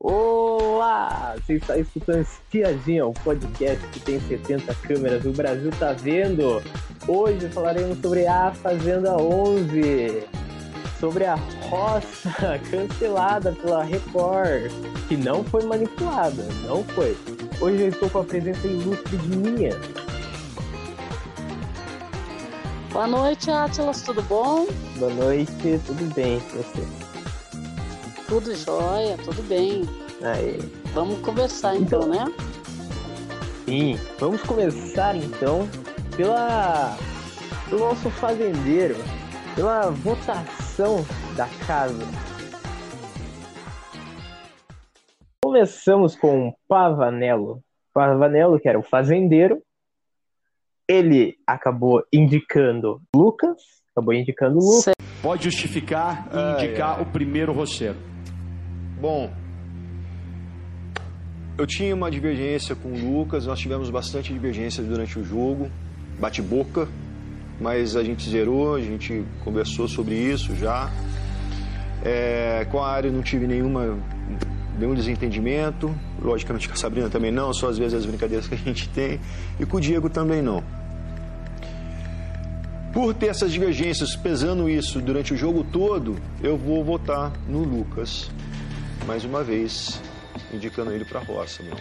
Olá! Você está escutando Espiadinha, o podcast que tem 70 câmeras. O Brasil tá vendo! Hoje falaremos sobre a Fazenda 11, sobre a roça cancelada pela Record, que não foi manipulada, não foi. Hoje eu estou com a presença ilustre de minha. Boa noite, Atlas, tudo bom? Boa noite, tudo bem, você? Tudo jóia, tudo bem. Aí. Vamos conversar então, né? Sim, vamos começar então pela pelo nosso fazendeiro, pela votação da casa. Começamos com Pavanello. Pavanello, que era o fazendeiro, ele acabou indicando Lucas, acabou indicando Lucas. Pode justificar e indicar ai. o primeiro roceiro. Bom, eu tinha uma divergência com o Lucas, nós tivemos bastante divergência durante o jogo, bate-boca, mas a gente zerou, a gente conversou sobre isso já. É, com a área não tive nenhuma, nenhum desentendimento, logicamente com a Sabrina também não, só às vezes as brincadeiras que a gente tem, e com o Diego também não. Por ter essas divergências, pesando isso durante o jogo todo, eu vou votar no Lucas. Mais uma vez, indicando ele para a roça, não.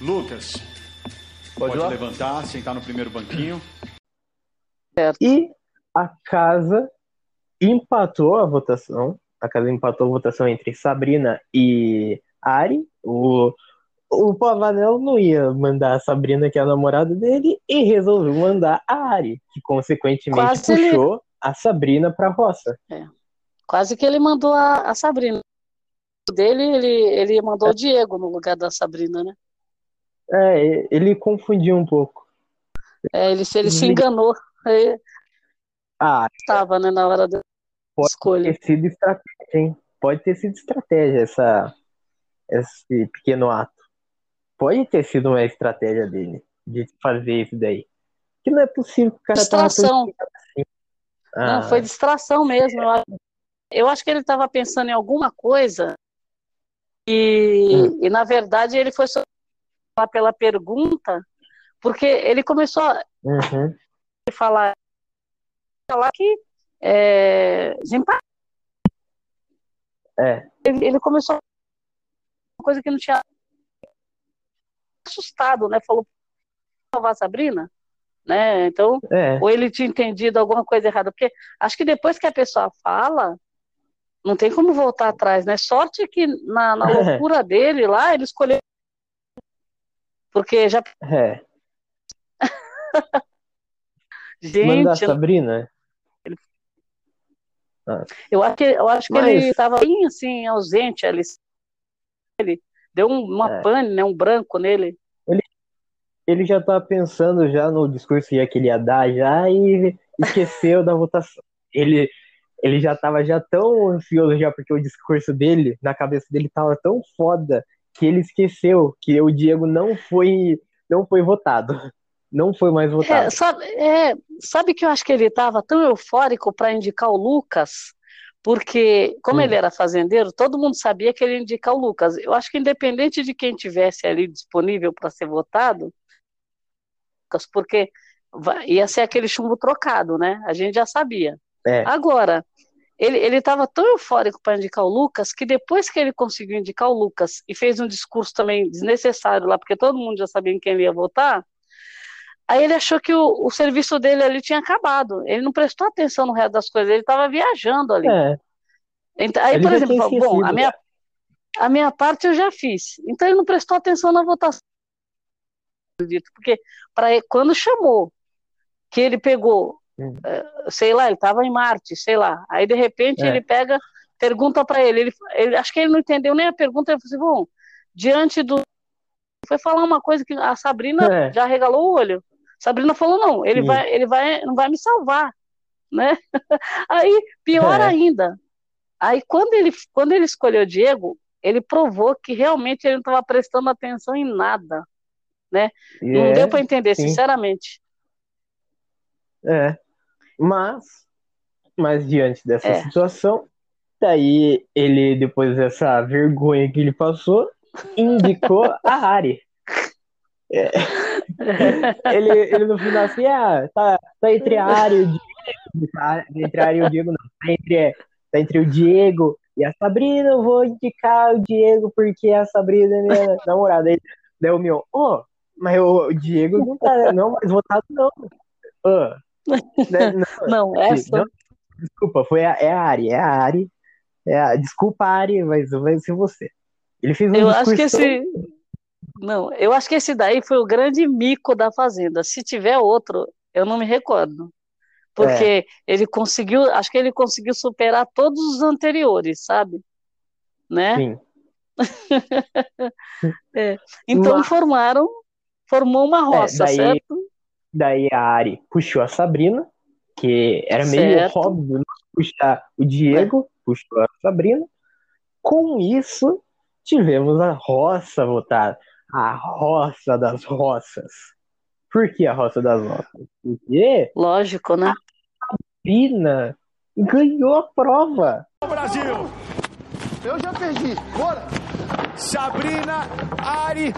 Lucas, Pode pode, levantar, sentar no primeiro banquinho. E a casa empatou a votação. A casa empatou a votação entre Sabrina e Ari. O, o Pavanello não ia mandar a Sabrina, que é a namorada dele, e resolveu mandar a Ari, que consequentemente Quase ele- puxou a Sabrina pra roça. Quase que ele mandou a, a Sabrina. Dele, ele, ele mandou o Diego no lugar da Sabrina, né? É, ele confundiu um pouco. É, ele, se ele se enganou. Ele Ah, estava, né, na hora da Pode escolha. ter sido estratégia, hein? Pode ter sido estratégia essa, esse pequeno ato. Pode ter sido uma estratégia dele de fazer isso daí. Que não é possível que o cara Distração. assim. Não, Ah, foi distração mesmo. Eu acho que ele estava pensando em alguma coisa e, Hum. e, na verdade, ele foi só pela pergunta, porque ele começou a uhum, falar, falar que é, é, ele, ele começou uma coisa que não tinha assustado, né? Falou salvar a Sabrina, né? Então, é, ou ele tinha entendido alguma coisa errada, porque acho que depois que a pessoa fala, não tem como voltar atrás, né? Sorte que na, na loucura dele lá, ele escolheu porque já é. gente, Mandar a Sabrina? eu acho que eu acho que Mas- ele estava bem assim ausente ali. Ele deu um- uma É. pane, né? Um branco nele. Ele já tá pensando já no discurso já que ele ia dar já e esqueceu da votação. Ele, ele já tava já tão ansioso já porque o discurso dele, na cabeça dele, tava tão foda que ele esqueceu que o Diego não foi, não foi votado. Não foi mais É, votado. sabe, é, sabe que eu acho que ele estava tão eufórico para indicar o Lucas, porque, como Hum. ele era fazendeiro, todo mundo sabia que ele ia indicar o Lucas. Eu acho que, independente de quem tivesse ali disponível para ser votado, Lucas, porque ia ser aquele chumbo trocado, né? A gente já sabia. É. Agora, ele ele estava tão eufórico para indicar o Lucas que depois que ele conseguiu indicar o Lucas e fez um discurso também desnecessário lá, porque todo mundo já sabia em quem ele ia votar. Aí ele achou que o, o serviço dele ali tinha acabado. Ele não prestou atenção no resto das coisas, ele estava viajando ali. É, Então, aí, ele por exemplo, falou, bom, a minha, a minha parte eu já fiz. Então ele não prestou atenção na votação. Porque para quando chamou, que ele pegou, Hum. eh, sei lá, ele estava em Marte, sei lá. Aí de repente É. ele pega, pergunta para ele, ele, ele, acho que ele não entendeu nem a pergunta, ele falou assim, bom, diante do foi falar uma coisa que a Sabrina É. já regalou o olho. Sabrina falou não, ele Sim. vai, ele vai, não vai me salvar, né? Aí pior É. ainda. Aí quando ele, quando ele escolheu Diego, ele provou que realmente ele não estava prestando atenção em nada. e Não é, deu para entender, sim. sinceramente. é. Mas, mas diante dessa É. situação, Daí ele, depois dessa vergonha que ele passou, indicou a Ari. É. Ele, ele no final assim, ah, tá, tá entre a Ari e o Diego. Tá entre a Ari e o Diego, não. Tá entre, tá entre o Diego e a Sabrina. Eu vou indicar o Diego porque a Sabrina é minha namorada. Aí, daí o meu, oh, mas o Diego não tá não mais votado, não. Oh, né, não, não, essa. Não, desculpa, foi a, é a Ari, é a Ari. É a, desculpa, Ari, mas vai ser você. Ele fez um Eu acho que esse. Não, eu acho que esse daí foi o grande mico da Fazenda. Se tiver outro, eu não me recordo. Porque é. ele conseguiu, acho que ele conseguiu superar todos os anteriores, sabe? Né? Sim. é. Então Mas... formaram, formou uma é, roça, é, daí, certo? Daí a Ari puxou a Sabrina, que era meio certo. óbvio puxar o Diego, é. puxou a Sabrina. Com isso, tivemos a roça votada. A roça das roças. Por que a roça das roças? Porque. Lógico, né? A Sabrina ganhou a prova. Brasil! Eu já perdi. Bora! Sabrina, Ari,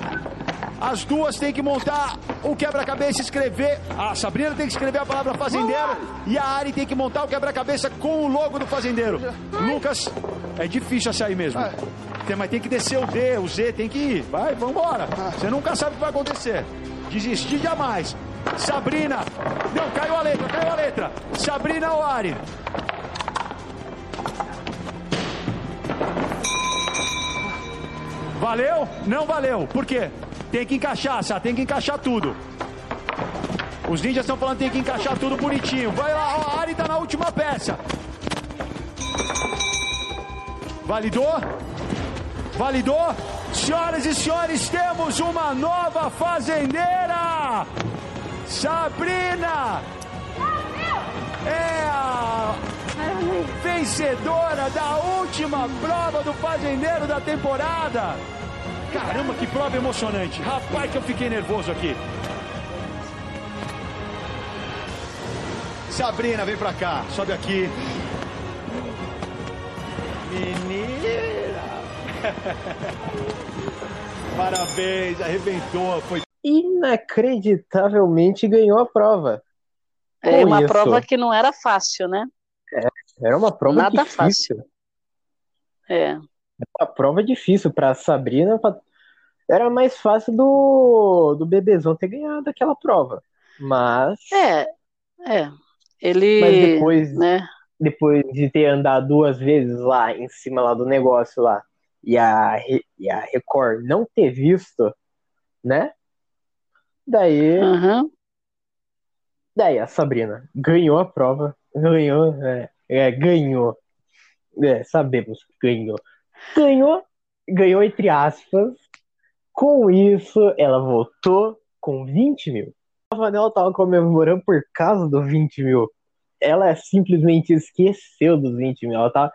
as duas têm que montar o quebra-cabeça escrever. A Sabrina tem que escrever a palavra fazendeiro e a Ari tem que montar o quebra-cabeça com o logo do fazendeiro. Lucas, é difícil sair mesmo. Tem, mas tem que descer o D, o Z tem que ir. Vai, vambora. Você nunca sabe o que vai acontecer. Desistir jamais. Sabrina. Não, caiu a letra, caiu a letra. Sabrina ou Ari? Valeu? Não valeu. Por quê? Tem que encaixar, Sá, tem que encaixar tudo. Os ninjas estão falando que tem que encaixar tudo bonitinho. Vai lá, ó, a Ari tá na última peça. Validou? Validou? Senhoras e senhores, temos uma nova fazendeira! Sabrina! É a vencedora da última prova do fazendeiro da temporada! Caramba, que prova emocionante. Rapaz, que eu fiquei nervoso aqui. Sabrina, vem pra cá. Sobe aqui. Menina! Parabéns, arrebentou. Foi inacreditavelmente ganhou a prova. É uma isso. prova que não era fácil, né? É, era uma prova Nada difícil. Fácil. É uma prova difícil para Sabrina. Era mais fácil do, do Bebezão ter ganhado aquela prova. Mas. É, é. Ele. Mas depois, né? depois de ter andado duas vezes lá em cima lá do negócio lá e a, e a Record não ter visto, né? Daí. Uhum. Daí a Sabrina ganhou a prova. Ganhou, é, é ganhou. É, sabemos que ganhou ganhou, ganhou entre aspas. Com isso, ela voltou com 20 mil. A Vanella tava comemorando por causa dos 20 mil. Ela simplesmente esqueceu dos 20 mil. Ela tava,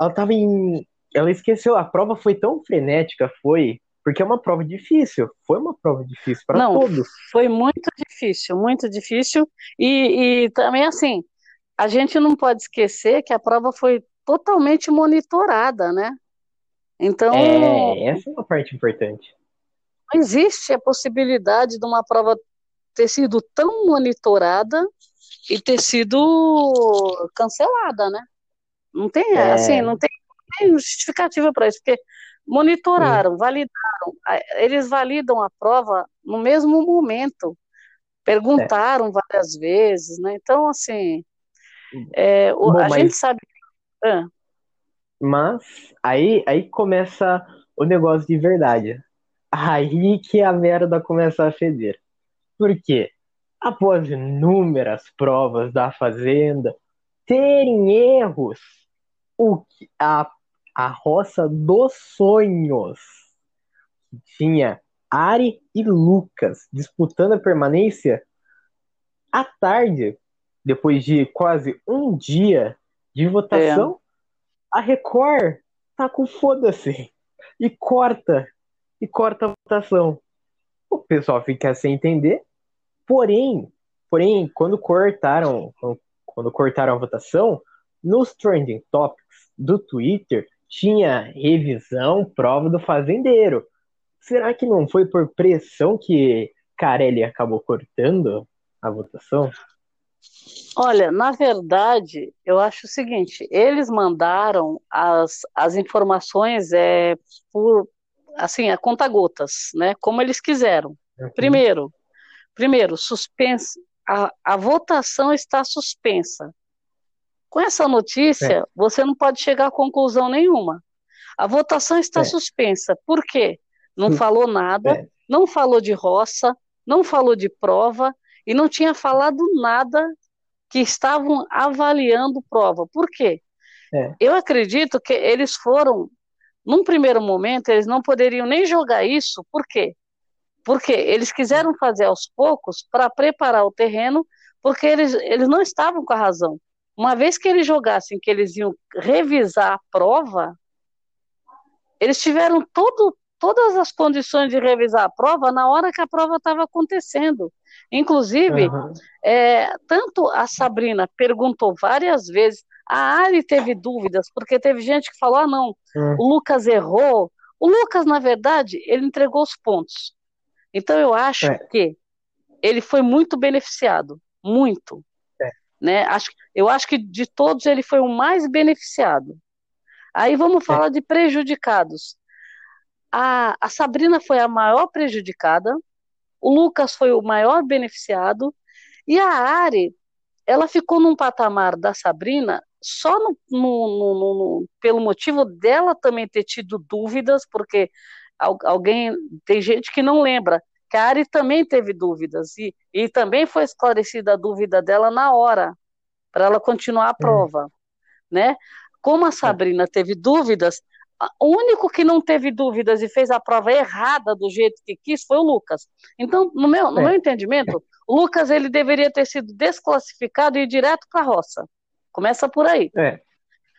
ela tava em. Ela esqueceu. A prova foi tão frenética, foi. Porque é uma prova difícil. Foi uma prova difícil para todos. Foi muito difícil, muito difícil. E, e também, assim, a gente não pode esquecer que a prova foi totalmente monitorada, né? Então. É, essa é uma parte importante. Não existe a possibilidade de uma prova ter sido tão monitorada e ter sido cancelada, né? Não tem, é... assim, não tem, não tem justificativa para isso, porque monitoraram, Sim. validaram, eles validam a prova no mesmo momento, perguntaram é. várias vezes, né? Então, assim, é, Bom, a mas... gente sabe. Ah. Mas aí, aí começa o negócio de verdade. Aí que a merda começa a feder. Por quê? Após inúmeras provas da Fazenda terem erros, o que, a, a roça dos sonhos tinha Ari e Lucas disputando a permanência à tarde, depois de quase um dia de votação, a Record tá com foda-se e corta e corta a votação. O pessoal fica sem entender. Porém, porém, quando cortaram, quando cortaram a votação, nos trending topics do Twitter tinha revisão, prova do fazendeiro. Será que não foi por pressão que Carelli acabou cortando a votação? Olha, na verdade, eu acho o seguinte: eles mandaram as, as informações é, por assim, a conta-gotas, né? Como eles quiseram. Uhum. Primeiro, primeiro, suspense, a, a votação está suspensa. Com essa notícia, é. você não pode chegar a conclusão nenhuma. A votação está é. suspensa. Por quê? Não hum. falou nada, é. não falou de roça, não falou de prova e não tinha falado nada que estavam avaliando prova. Por quê? É. Eu acredito que eles foram, num primeiro momento, eles não poderiam nem jogar isso, por quê? Porque eles quiseram fazer aos poucos para preparar o terreno, porque eles, eles não estavam com a razão. Uma vez que eles jogassem que eles iam revisar a prova, eles tiveram todo, todas as condições de revisar a prova na hora que a prova estava acontecendo. Inclusive, uhum. é, tanto a Sabrina perguntou várias vezes, a Ari teve dúvidas, porque teve gente que falou: ah, não, uhum. o Lucas errou. O Lucas, na verdade, ele entregou os pontos. Então, eu acho é. que ele foi muito beneficiado, muito. É. Né? Acho, eu acho que de todos ele foi o mais beneficiado. Aí vamos é. falar de prejudicados. A, a Sabrina foi a maior prejudicada, o Lucas foi o maior beneficiado, e a Ari, ela ficou num patamar da Sabrina só no, no, no, pelo motivo dela também ter tido dúvidas, porque alguém tem gente que não lembra que a Ari também teve dúvidas e, e também foi esclarecida a dúvida dela na hora para ela continuar a prova, né? Como a é. Sabrina teve dúvidas, o único que não teve dúvidas e fez a prova errada do jeito que quis foi o Lucas. Então, no meu, no é. meu entendimento, o Lucas ele deveria ter sido desclassificado e ir direto para a roça. Começa por aí. É.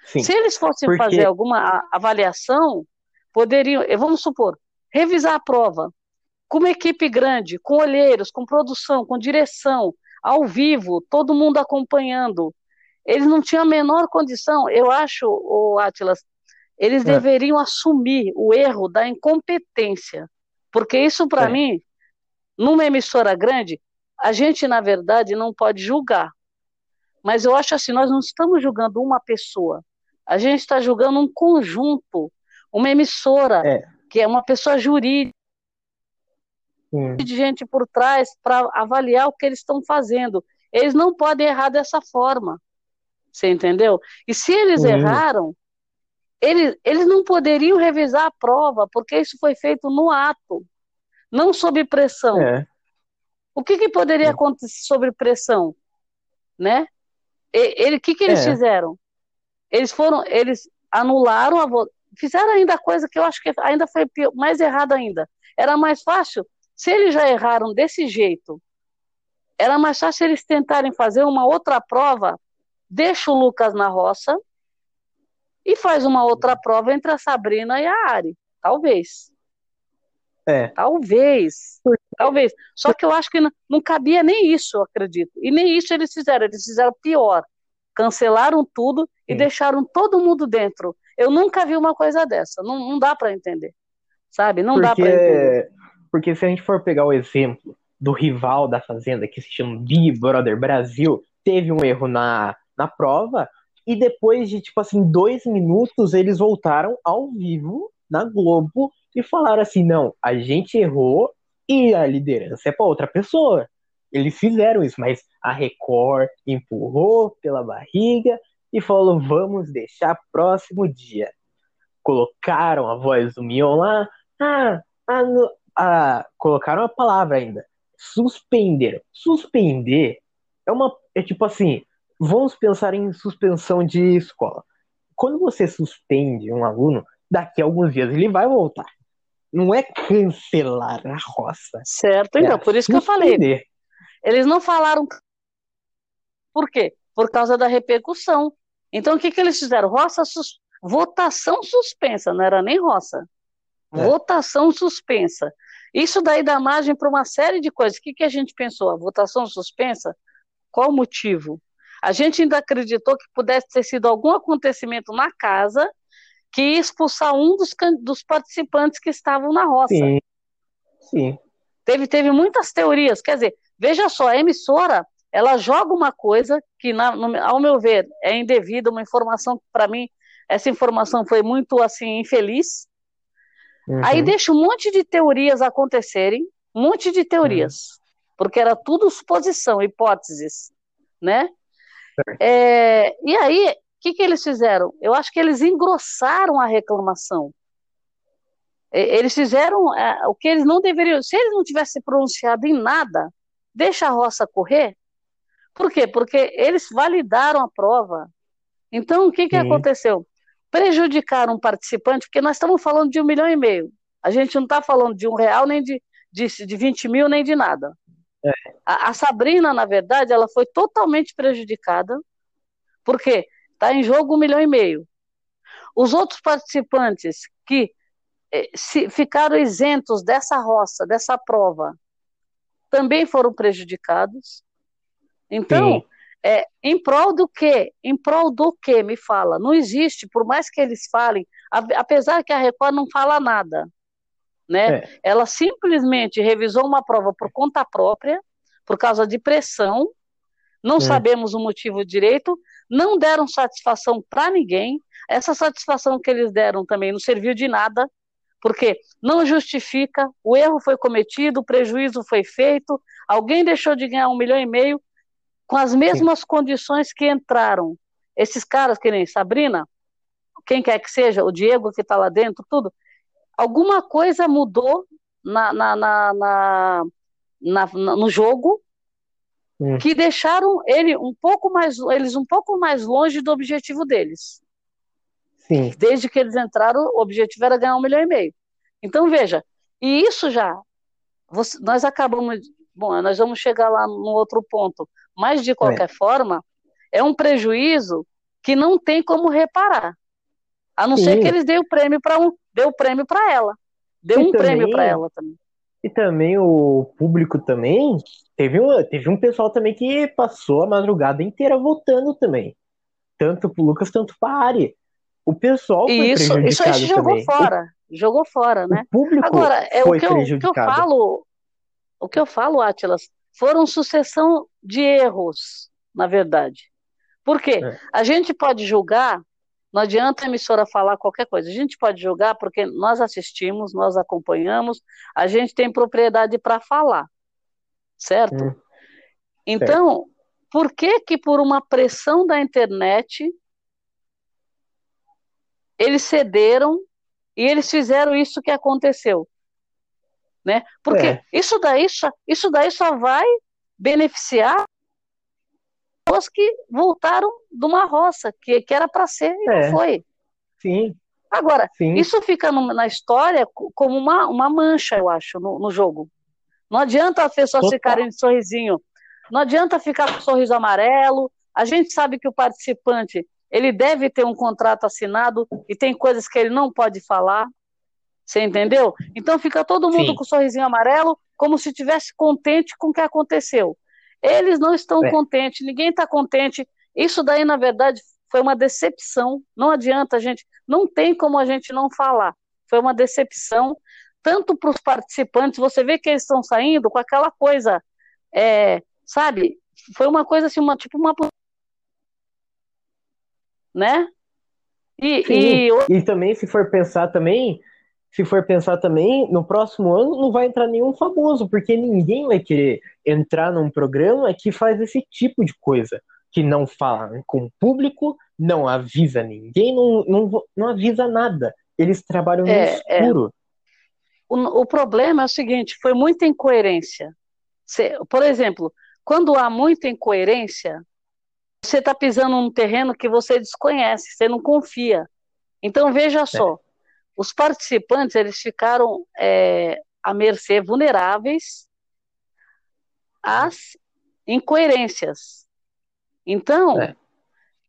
Se eles fossem Porque... fazer alguma avaliação, poderiam, vamos supor, revisar a prova com uma equipe grande, com olheiros, com produção, com direção, ao vivo, todo mundo acompanhando. Eles não tinham a menor condição. Eu acho, o Atlas, eles é. deveriam assumir o erro da incompetência, porque isso para é. mim, numa emissora grande, a gente na verdade não pode julgar. Mas eu acho assim, nós não estamos julgando uma pessoa, a gente está julgando um conjunto, uma emissora é. que é uma pessoa jurídica de gente por trás para avaliar o que eles estão fazendo. Eles não podem errar dessa forma. Você entendeu? E se eles erraram, eles, eles não poderiam revisar a prova, porque isso foi feito no ato, não sob pressão. É. O que, que poderia é. acontecer sob pressão? Né? O que, que eles é. fizeram? Eles foram, eles anularam a fizeram ainda a coisa que eu acho que ainda foi mais errada ainda. Era mais fácil, se eles já erraram desse jeito, era mais fácil eles tentarem fazer uma outra prova, deixa o Lucas na roça, e faz uma outra prova entre a Sabrina e a Ari. Talvez. É. Talvez. Talvez. Só que eu acho que não, não cabia nem isso, eu acredito. E nem isso eles fizeram. Eles fizeram pior. Cancelaram tudo e Sim. deixaram todo mundo dentro. Eu nunca vi uma coisa dessa. Não, não dá para entender. Sabe? Não porque, dá para entender. Porque se a gente for pegar o exemplo do rival da Fazenda, que se chama Big Brother Brasil, teve um erro na, na prova, e depois de, tipo assim, dois minutos, eles voltaram ao vivo na Globo e falaram assim: não, a gente errou e a liderança é para outra pessoa. Eles fizeram isso, mas a Record empurrou pela barriga e falou: vamos deixar próximo dia. Colocaram a voz do Mion lá, ah, colocaram a palavra ainda. Suspenderam. Suspender é uma. É tipo assim, Vamos pensar em suspensão de escola. Quando você suspende um aluno, daqui a alguns dias ele vai voltar. Não é cancelar a roça. Certo, então, é por isso suspender. que eu falei. Eles não falaram. Por quê? Por causa da repercussão. Então, o que, que eles fizeram? Roça sus... Votação suspensa, não era nem roça. É. Votação suspensa. Isso daí dá margem para uma série de coisas. O que, que a gente pensou? A votação suspensa? Qual o motivo? A gente ainda acreditou que pudesse ter sido algum acontecimento na casa que ia expulsar um dos, dos participantes que estavam na roça. Sim. Sim. Teve, teve muitas teorias. Quer dizer, veja só, a emissora ela joga uma coisa que, na, no, ao meu ver, é indevida, uma informação que, para mim, essa informação foi muito, assim, infeliz. Uhum. Aí deixa um monte de teorias acontecerem, um monte de teorias, uhum. porque era tudo suposição, hipóteses, né? É, e aí, o que, que eles fizeram? Eu acho que eles engrossaram a reclamação. Eles fizeram é, o que eles não deveriam. Se eles não tivessem pronunciado em nada, deixa a roça correr. Por quê? Porque eles validaram a prova. Então, o que, que aconteceu? Prejudicaram um participante, porque nós estamos falando de um milhão e meio. A gente não está falando de um real, nem de, de, de 20 mil, nem de nada. É. A, a, Sabrina, na verdade, ela foi totalmente prejudicada, porque está em jogo um milhão e meio. Os outros participantes que eh, se, ficaram isentos dessa roça, dessa prova, também foram prejudicados. Então, é, em prol do quê? Em prol do quê? Me fala. Não existe, por mais que eles falem, apesar que a Record não fala nada, né? É. Ela simplesmente revisou uma prova por conta própria, por causa de pressão, não é. sabemos o motivo direito, não deram satisfação para ninguém. Essa satisfação que eles deram também não serviu de nada, porque não justifica, o erro foi cometido, o prejuízo foi feito, alguém deixou de ganhar um milhão e meio com as mesmas Sim. condições que entraram. Esses caras, que nem Sabrina, quem quer que seja, o Diego que está lá dentro, tudo, alguma coisa mudou na, na, na, na, na no jogo hum. que deixaram ele um pouco mais, eles um pouco mais longe do objetivo deles. Sim. Desde que eles entraram, o objetivo era ganhar um milhão e meio. Então, veja, e isso já, você, nós acabamos, bom, nós vamos chegar lá no outro ponto, mas de qualquer é. forma, é um prejuízo que não tem como reparar. A não Sim. ser que eles deem o prêmio para um, deu o prêmio para ela. Deu e um também, prêmio para ela também. E também o público também teve um, teve um pessoal também que passou a madrugada inteira votando também. Tanto pro Lucas, tanto pra Ari. O pessoal foi isso, isso, isso jogou fora. Jogou fora, né? O público Agora, é foi o que, eu, o que eu falo, o que eu falo, Atlas, foram sucessão de erros, na verdade. Por quê? É. A gente pode julgar não adianta a emissora falar qualquer coisa. A gente pode julgar porque nós assistimos, nós acompanhamos, a gente tem propriedade para falar, certo? Hum. Então, por que que por uma pressão da internet eles cederam e eles fizeram isso que aconteceu? Né? Porque é. isso, daí só, isso daí só vai beneficiar pessoas que voltaram de uma roça, que, que era para ser e é. não foi. Sim. Agora, Sim. isso fica no, na história como uma, uma mancha, eu acho, no, no jogo. Não adianta as pessoas Total. ficarem de sorrisinho. Não adianta ficar com sorriso amarelo. A gente sabe que o participante ele deve ter um contrato assinado e tem coisas que ele não pode falar. Você entendeu? Então fica todo mundo Sim. com sorrisinho amarelo, como se tivesse contente com o que aconteceu. Eles não estão é. contentes, ninguém está contente. Isso daí, na verdade, foi uma decepção. Não adianta, gente, não tem como a gente não falar. Foi uma decepção, tanto para os participantes, você vê que eles estão saindo com aquela coisa, é, sabe? Foi uma coisa assim, uma, tipo uma. Né? E, e... e também, se for pensar também, se for pensar também, no próximo ano não vai entrar nenhum famoso, porque ninguém vai querer entrar num programa que faz esse tipo de coisa, que não fala com o público, não avisa ninguém, não, não, não avisa nada. Eles trabalham é, no é. escuro. É. O, o problema é o seguinte, foi muita incoerência. Você, por exemplo, quando há muita incoerência, você está pisando num terreno que você desconhece, você não confia. Então veja é. só, os participantes eles ficaram é, à mercê, vulneráveis às incoerências. Então, é.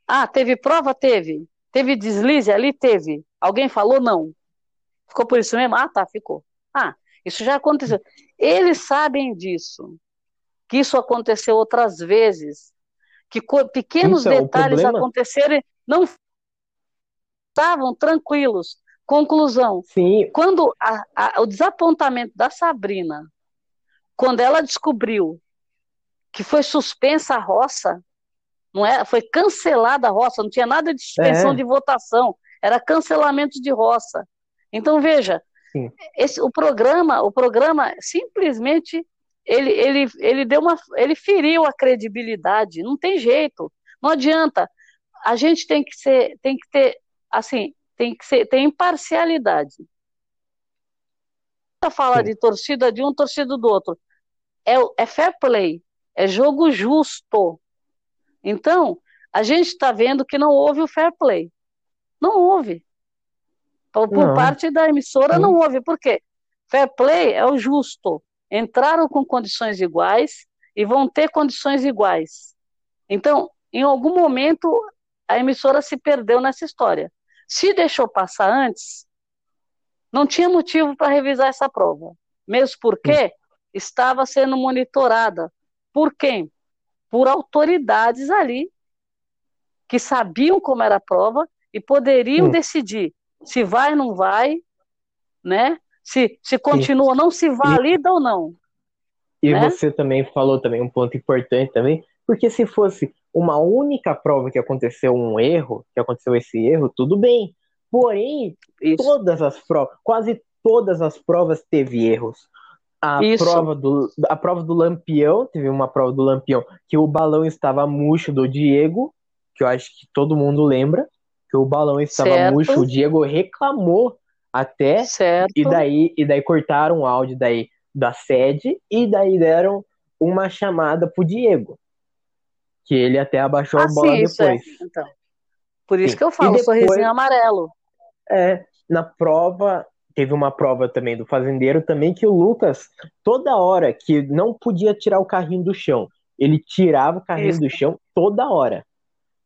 ah, teve prova? Teve. Teve deslize ali? Teve. Alguém falou? Não. Ficou por isso mesmo? Ah, tá, ficou. Ah, isso já aconteceu. Eles sabem disso, que isso aconteceu outras vezes, que pequenos então, detalhes problema... acontecerem, não estavam tranquilos. Conclusão. Sim. Quando a, a, o desapontamento da Sabrina, quando ela descobriu que foi suspensa a roça, não é? Foi cancelada a roça, não tinha nada de suspensão é. de votação, era cancelamento de roça. Então veja, esse, o programa, o programa simplesmente ele, ele, ele deu uma, ele feriu a credibilidade. Não tem jeito, não adianta. A gente tem que ser, tem que ter, assim, tem que ser, tem imparcialidade. Fala de torcida de um, torcida do outro. É, é fair play, é jogo justo. Então, a gente está vendo que não houve o fair play. Não houve. Por, por parte da emissora, não houve. Por quê? Fair play é o justo. Entraram com condições iguais e vão ter condições iguais. Então, em algum momento, a emissora se perdeu nessa história. Se deixou passar antes, não tinha motivo para revisar essa prova. Mesmo porque estava sendo monitorada. Por quem? Por autoridades ali que sabiam como era a prova e poderiam hum. decidir se vai ou não vai, né? Se, se continua ou não, se valida e, ou não. E né? você também falou também um ponto importante também, porque se fosse uma única prova que aconteceu um erro, que aconteceu esse erro, tudo bem. Porém, Isso. todas as provas, quase todas as provas teve erros. A Isso. prova do a prova do Lampião, teve uma prova do Lampião que o balão estava murcho do Diego, que eu acho que todo mundo lembra que o balão estava certo. murcho, o Diego reclamou até, certo. e daí e daí cortaram o áudio daí da sede e daí deram uma chamada pro Diego, que ele até abaixou ah, a bola sim, depois. É. Então, por isso sim. que eu falo, depois, sorrisinho amarelo. É, na prova teve uma prova também do fazendeiro também que o Lucas toda hora que não podia tirar o carrinho do chão, ele tirava o carrinho isso. do chão toda hora.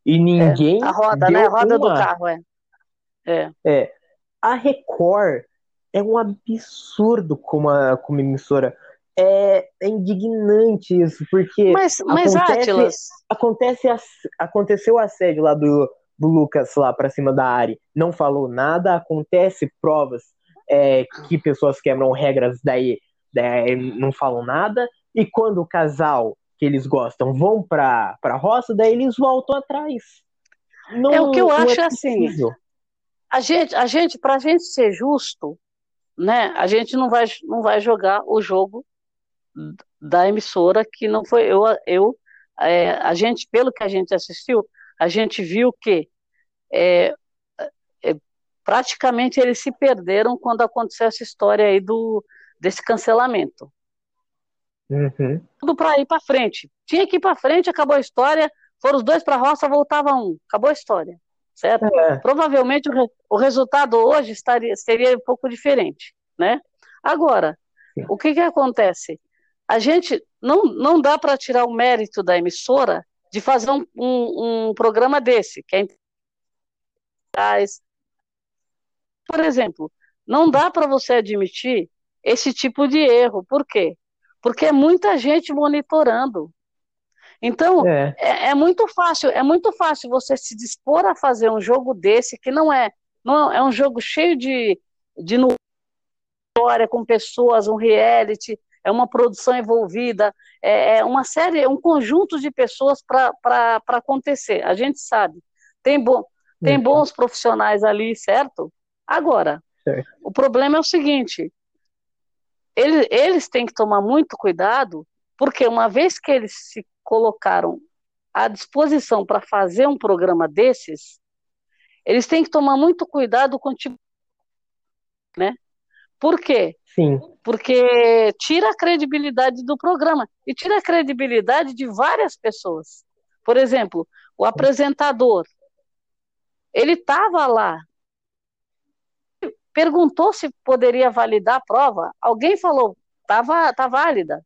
E ninguém. É, a roda, né? A roda uma... do carro, é. é. É. A Record é um absurdo como, a, como emissora. É, é indignante isso, porque. Mas, mas acontece, acontece a, aconteceu o assédio lá do, do Lucas lá pra cima da Ari, não falou nada, acontece provas é, que pessoas quebram regras, daí, daí não falam nada, e quando o casal que eles gostam vão para a roça, daí eles voltam atrás. Não, é o que eu acho é assim. A gente, a gente, para a gente ser justo, né? A gente não vai, não vai jogar o jogo da emissora que não foi eu, eu é, a gente pelo que a gente assistiu, a gente viu que é, é, praticamente eles se perderam quando aconteceu essa história aí do desse cancelamento. Uhum. Tudo para ir para frente. Tinha que ir para frente, acabou a história. Foram os dois para a roça, voltava um. Acabou a história. Certo? É. Provavelmente o, o, resultado hoje estaria, seria um pouco diferente. Né? Agora, o que, que acontece? A gente não, não dá para tirar o mérito da emissora de fazer um, um, um programa desse, que é por exemplo, não dá para você admitir esse tipo de erro. Por quê? porque é muita gente monitorando. Então, é. é. É, muito fácil, é muito fácil você se dispor a fazer um jogo desse, que não é, não é um jogo cheio de, de história com pessoas, um reality, é uma produção envolvida, é, é uma série, um conjunto de pessoas para acontecer. A gente sabe. Tem, bom, tem uhum. bons profissionais ali, certo? Agora, certo. o problema é o seguinte: eles, eles têm que tomar muito cuidado, porque uma vez que eles se colocaram à disposição para fazer um programa desses, eles têm que tomar muito cuidado com o tipo, né? Por quê? Sim. Porque tira a credibilidade do programa e tira a credibilidade de várias pessoas. Por exemplo, o apresentador, ele estava lá perguntou se poderia validar a prova. Alguém falou, tá, tá válida.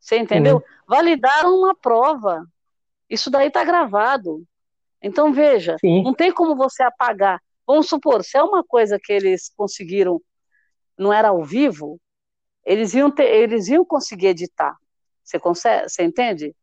Você entendeu? Uhum. Validaram uma prova. Isso daí está gravado. Então, veja, Sim. não tem como você apagar. Vamos supor, se é uma coisa que eles conseguiram, não era ao vivo, eles iam, ter, eles iam conseguir editar. Você, consegue, você entende?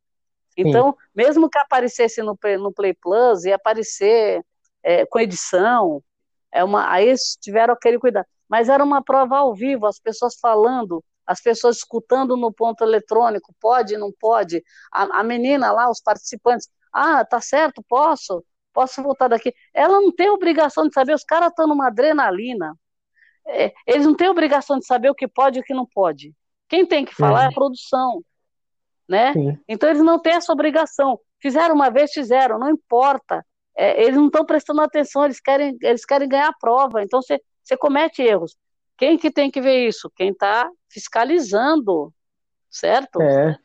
Então, Sim. mesmo que aparecesse no, no Play Plus, ia aparecer é, com edição, é uma, aí eles tiveram aquele cuidado. Mas era uma prova ao vivo, as pessoas falando, as pessoas escutando no ponto eletrônico, pode, não pode. A, a menina lá, os participantes, ah, tá certo, posso, posso voltar daqui. Ela não tem obrigação de saber, os caras estão numa adrenalina. É, eles não têm obrigação de saber o que pode e o que não pode. Quem tem que falar é, é a produção, né? Sim. Então eles não têm essa obrigação. Fizeram uma vez, fizeram, não importa. É, eles não estão prestando atenção, eles querem, eles querem ganhar a prova. Então você, você comete erros. Quem que tem que ver isso? Quem está fiscalizando, certo? É.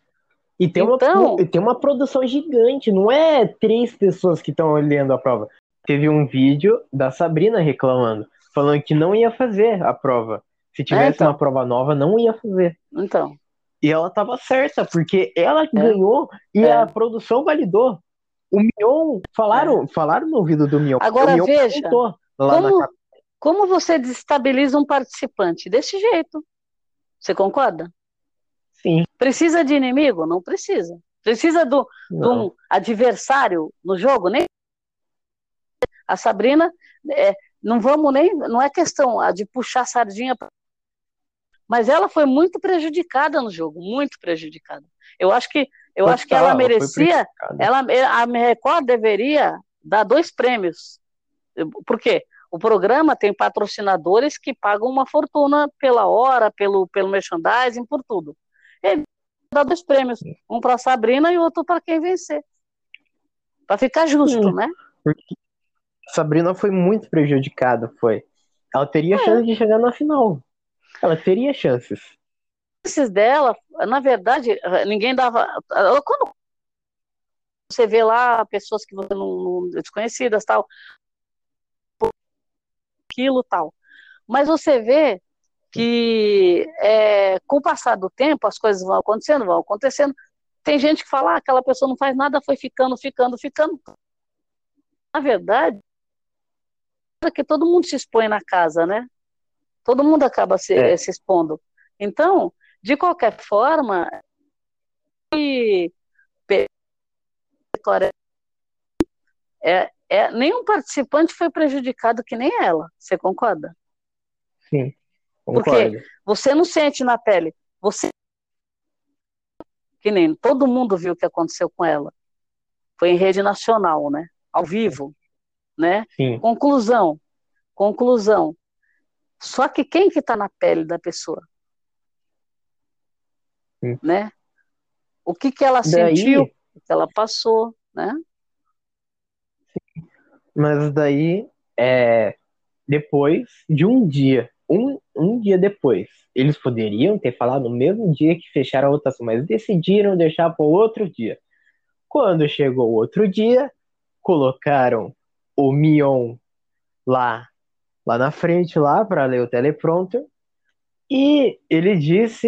E tem, então, uma, tem uma produção gigante, não é três pessoas que estão olhando a prova. Teve um vídeo da Sabrina reclamando, falando que não ia fazer a prova. Se tivesse é, então. uma prova nova, não ia fazer. Então. E ela estava certa, porque ela é. ganhou e é. a produção validou. O Mion, falaram, é. falaram no ouvido do Mion. Agora Mion veja, como, como você desestabiliza um participante? Desse jeito. Você concorda? Sim. Precisa de inimigo? Não precisa. Precisa do, de um adversário no jogo? Nem a Sabrina, é, não vamos nem, não é questão de puxar a sardinha, mas ela foi muito prejudicada no jogo, muito prejudicada. Eu acho que eu Total, acho que ela merecia, ela, a Record deveria dar dois prêmios. Por quê? O programa tem patrocinadores que pagam uma fortuna pela hora, pelo, pelo merchandising, por tudo. Ele dá dois prêmios, um para Sabrina e outro para quem vencer. Para ficar justo, né? Porque Sabrina foi muito prejudicada, foi. Ela teria é. chance de chegar na final. Ela teria chances chances dela, na verdade, ninguém dava. Quando você vê lá pessoas que você não, desconhecidas, tal, aquilo tal, mas você vê que é, com o passar do tempo as coisas vão acontecendo, vão acontecendo. Tem gente que fala, ah, aquela pessoa não faz nada, foi ficando, ficando, ficando. Na verdade, que todo mundo se expõe na casa, né? Todo mundo acaba se, é. se expondo. Então, de qualquer forma, é, é, nenhum participante foi prejudicado que nem ela. Você concorda? Sim. Concordo. Porque você não sente na pele. Você que nem todo mundo viu o que aconteceu com ela. Foi em rede nacional, né? Ao vivo, né? Sim. Conclusão. Conclusão. Só que quem que está na pele da pessoa? Sim. né? O que que ela daí... sentiu, o que ela passou, né? Sim. Mas daí, é, depois de um dia, um, um dia depois, eles poderiam ter falado no mesmo dia que fecharam a votação, mas decidiram deixar para o outro dia. Quando chegou o outro dia, colocaram o Mion lá, lá na frente, lá para ler o teleprompter, e ele disse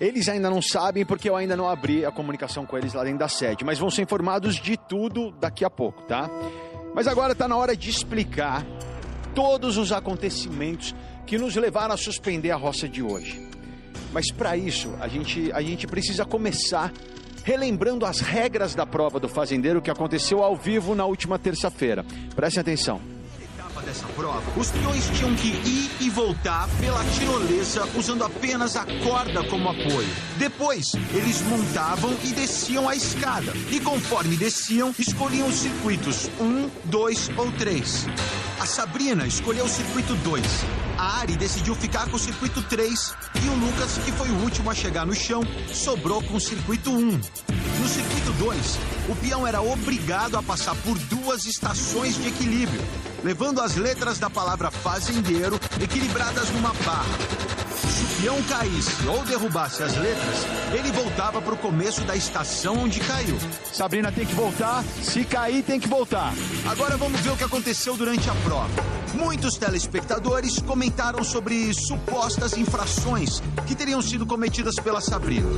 eles ainda não sabem porque eu ainda não abri a comunicação com eles lá dentro da sede, mas vão ser informados de tudo daqui a pouco, tá? Mas agora está na hora de explicar todos os acontecimentos que nos levaram a suspender a roça de hoje. Mas para isso, a gente, a gente precisa começar relembrando as regras da prova do fazendeiro que aconteceu ao vivo na última terça-feira. Prestem atenção dessa prova, os peões tinham que ir e voltar pela tirolesa usando apenas a corda como apoio. Depois, eles montavam e desciam a escada. E conforme desciam, escolhiam os circuitos 1, 2 ou 3. A Sabrina escolheu o circuito 2. A Ari decidiu ficar com o circuito 3 e o Lucas, que foi o último a chegar no chão, sobrou com o circuito 1. No circuito 2, o peão era obrigado a passar por duas estações de equilíbrio, levando as letras da palavra fazendeiro equilibradas numa barra. Se o peão caísse ou derrubasse as letras, ele voltava para o começo da estação onde caiu. Sabrina tem que voltar, se cair, tem que voltar. Agora vamos ver o que aconteceu durante a prova. Muitos telespectadores comentaram sobre supostas infrações que teriam sido cometidas pela Sabrina.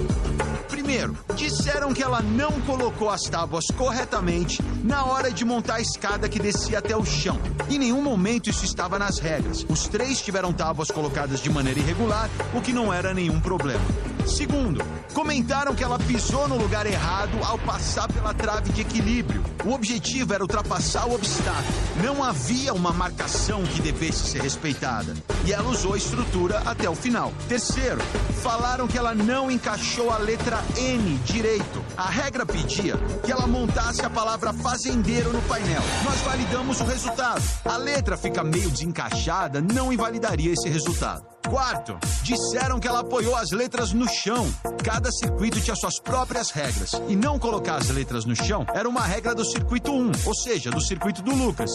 Primeiro, disseram que ela não colocou as tábuas corretamente na hora de montar a escada que descia até o chão. Em nenhum momento isso estava nas regras. Os três tiveram tábuas colocadas de maneira irregular, o que não era nenhum problema. Segundo, comentaram que ela pisou no lugar errado ao passar pela trave de equilíbrio. O objetivo era ultrapassar o obstáculo. Não havia uma marcação que devesse ser respeitada. E ela usou a estrutura até o final. Terceiro, falaram que ela não encaixou a letra N direito. A regra pedia que ela montasse a palavra fazendeiro no painel. Nós validamos o resultado. A letra fica meio desencaixada, não invalidaria esse resultado. Quarto, disseram que ela apoiou as letras no chão. Cada circuito tinha suas próprias regras. E não colocar as letras no chão era uma regra do circuito 1, ou seja, do circuito do Lucas.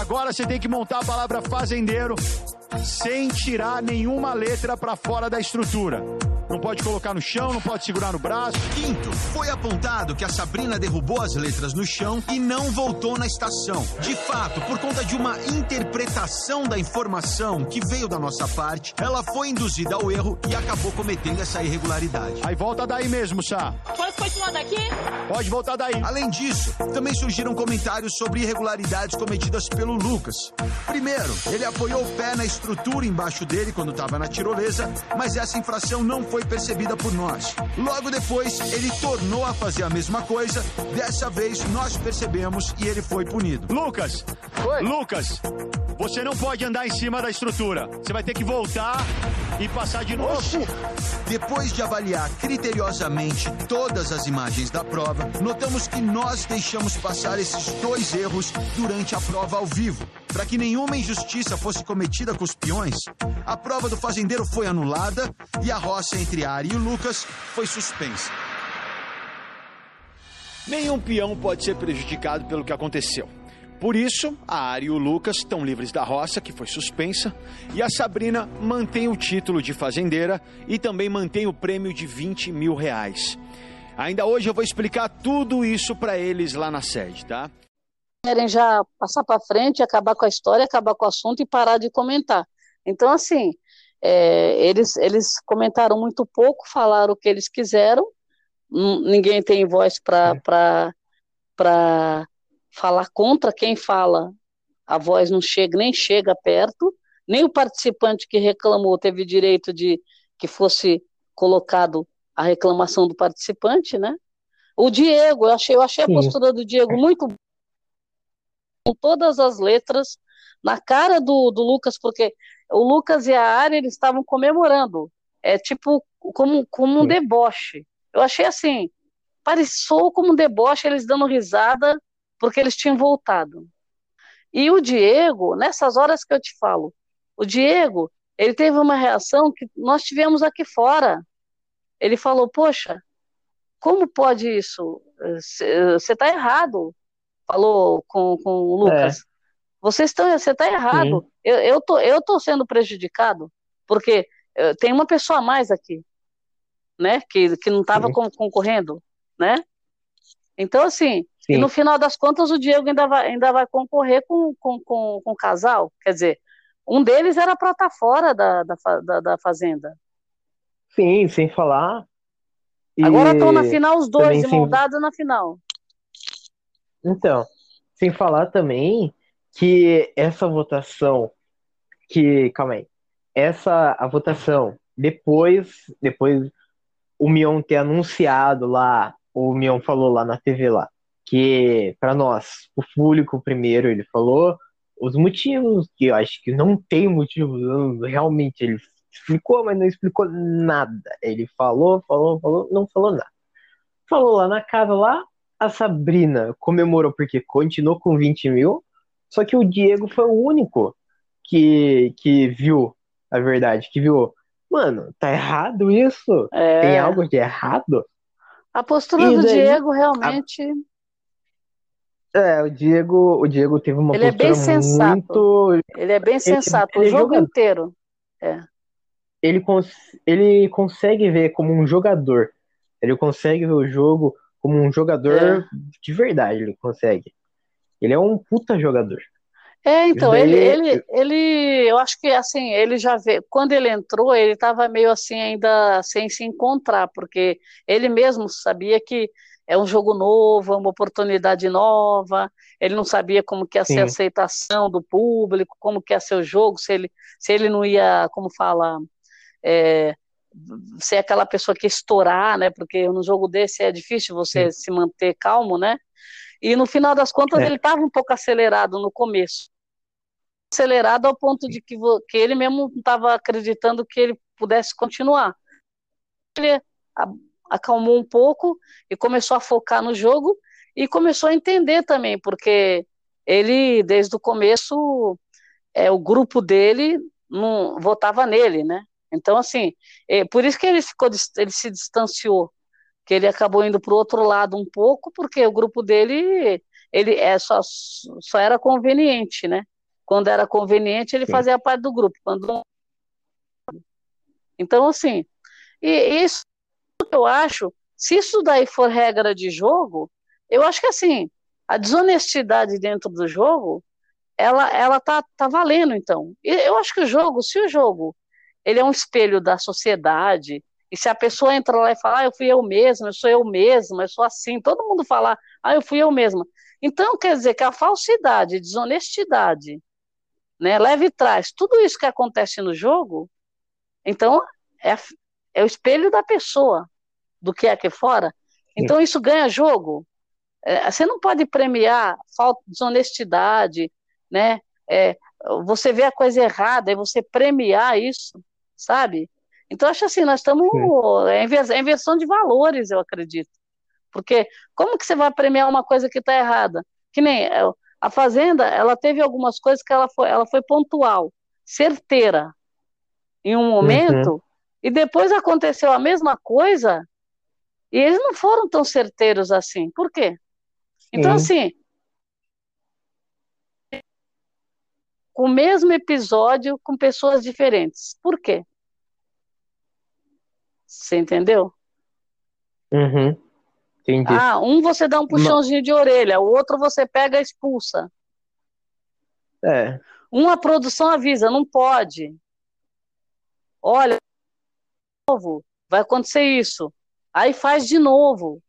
Agora você tem que montar a palavra fazendeiro sem tirar nenhuma letra para fora da estrutura. Não pode colocar no chão, não pode segurar no braço. Quinto, foi apontado que a Sabrina derrubou as letras no chão e não voltou na estação. De fato, por conta de uma interpretação da informação que veio da nossa parte, ela foi induzida ao erro e acabou cometendo essa irregularidade. Aí volta daí mesmo, Sá. Posso continuar daqui? Pode voltar daí. Além disso, também surgiram comentários sobre irregularidades cometidas pelo Lucas. Primeiro, ele apoiou o pé na estrutura embaixo dele quando estava na tirolesa, mas essa infração não foi percebida por nós. Logo depois, ele tornou a fazer a mesma coisa. Dessa vez, nós percebemos e ele foi punido. Lucas! Oi. Lucas! Você não pode andar em cima da estrutura. Você vai ter que voltar e passar de novo. Depois de avaliar criteriosamente todas as imagens da prova, notamos que nós deixamos passar esses dois erros durante a prova ao vivo. Para que nenhuma injustiça fosse cometida com os peões, a prova do fazendeiro foi anulada e a roça entre Ari e Lucas foi suspensa. Nenhum peão pode ser prejudicado pelo que aconteceu. Por isso, a Ari e o Lucas estão livres da roça, que foi suspensa, e a Sabrina mantém o título de fazendeira e também mantém o prêmio de 20 mil reais. Ainda hoje eu vou explicar tudo isso para eles lá na sede, tá? Querem já passar para frente, acabar com a história, acabar com o assunto e parar de comentar. Então, assim, é, eles, eles comentaram muito pouco, falaram o que eles quiseram, Hum, ninguém tem voz para falar contra. Quem fala, a voz não chega, nem chega perto, nem o participante que reclamou teve direito de que fosse colocado a reclamação do participante, né? O Diego, eu achei, eu achei a postura do Diego muito com todas as letras na cara do, do Lucas, porque o Lucas e a Ari eles estavam comemorando. É tipo como, como um deboche. Eu achei assim, pareceu como um deboche, eles dando risada porque eles tinham voltado. E o Diego, nessas horas que eu te falo, o Diego, ele teve uma reação que nós tivemos aqui fora. Ele falou: Poxa, como pode isso? Você está errado. Falou com, com o Lucas. Vocês estão, você está errado. Eu, eu, tô, eu tô sendo prejudicado, porque eh, tem uma pessoa a mais aqui, né? Que, que não estava concorrendo, né? Então, assim, e Sim. no final das contas, o Diego ainda vai, ainda vai concorrer com, com, com, com o casal. Quer dizer, um deles era para estar fora da, da, da, da fazenda. Sim, sem falar. E- Agora estão na final os dois, também sem- moldados na final. Então, sem falar também que essa votação, que, calma aí, essa a votação, depois, depois o Mion ter anunciado lá, o Mion falou lá na TV lá, que para nós, o público primeiro, ele falou os motivos, que eu acho que não tem motivo, não- realmente ele explicou, mas não explicou nada. Ele falou, falou, falou, não falou nada. Falou lá na casa lá, a Sabrina comemorou porque continuou com 20 mil, só que o Diego foi o único que, que viu a verdade, que viu, mano, tá errado isso? É, Tem algo de errado? a postura E do daí, Diego realmente. É, o Diego, o Diego teve uma Ele é bem postura sensato. muito. Ele é bem sensato, ele o é jogo jogador. inteiro. Ele, cons- ele consegue ver como um jogador. Ele consegue ver o jogo como um jogador de verdade, ele consegue. Ele é um puta jogador. É, então, ele, ele, ele, eu acho que assim, ele já vê, quando ele entrou, ele estava meio assim ainda sem se encontrar, porque ele mesmo sabia que é um jogo novo, é uma oportunidade nova, ele não sabia como que ia ser a aceitação do público, como que ia ser o jogo, se ele, se ele não ia, como fala, é, ser aquela pessoa que estourar, né? Porque no jogo desse é difícil você Sim. se manter calmo, né? E no final das contas é. ele estava um pouco acelerado no começo. Acelerado ao ponto de que, que ele mesmo estava acreditando que ele pudesse continuar. Ele acalmou um pouco e começou a focar no jogo e começou a entender também, porque ele, desde o começo, é, o grupo dele não votava nele, né? Então, assim, é, por isso que ele ficou, ele se distanciou, que ele acabou indo para o outro lado um pouco, porque o grupo dele, ele é só, só era conveniente, né? Quando era conveniente, ele Sim. fazia parte do grupo. Quando... Então, assim, e isso eu acho, se isso daí for regra de jogo, eu acho que assim, a desonestidade dentro do jogo, ela, ela tá, tá valendo, então. E eu acho que o jogo, se o jogo ele é um espelho da sociedade, e se a pessoa entra lá e fala, ah, eu fui eu mesma, eu sou eu mesma, eu sou assim, todo mundo fala, ah, eu fui eu mesma. Então, quer dizer que a falsidade, desonestidade, né, leve e traz, tudo isso que acontece no jogo, então, é, é o espelho da pessoa, do que é aqui fora. Então, isso ganha jogo. É, você não pode premiar falta de desonestidade, né? É, você vê a coisa errada e você premiar isso, sabe? Então, acho assim, nós estamos. É, é inversão de valores, eu acredito. Porque como que você vai premiar uma coisa que está errada? Que nem é, a Fazenda, ela teve algumas coisas que ela foi, ela foi pontual, certeira em um momento, uhum. e depois aconteceu a mesma coisa, e eles não foram tão certeiros assim. Por quê? Então, uhum. assim, com o mesmo episódio com pessoas diferentes. Por quê? Você entendeu? Uhum. Entendi. Ah, um você dá um puxãozinho de orelha, o outro você pega e expulsa. É. Uma produção avisa, não pode. Olha, novo, vai acontecer isso. Aí faz de novo.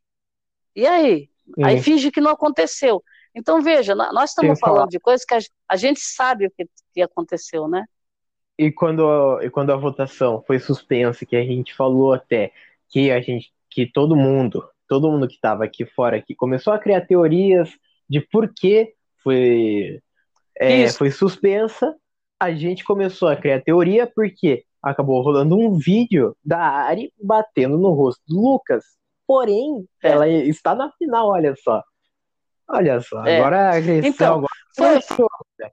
E aí? Uhum. Aí finge que não aconteceu. Então, veja, nós estamos falando falar. de coisas que a, a, gente sabe o que, que aconteceu, né? E quando, e quando a votação foi suspensa, que a gente falou até que a gente, que todo mundo, todo mundo que estava aqui fora aqui começou a criar teorias de por que foi, é, foi suspensa, a gente começou a criar teoria porque acabou rolando um vídeo da Ari batendo no rosto do Lucas. Porém, é. ela está na final, olha só. Olha só, é. agora a agressão. Então, agora... Foi,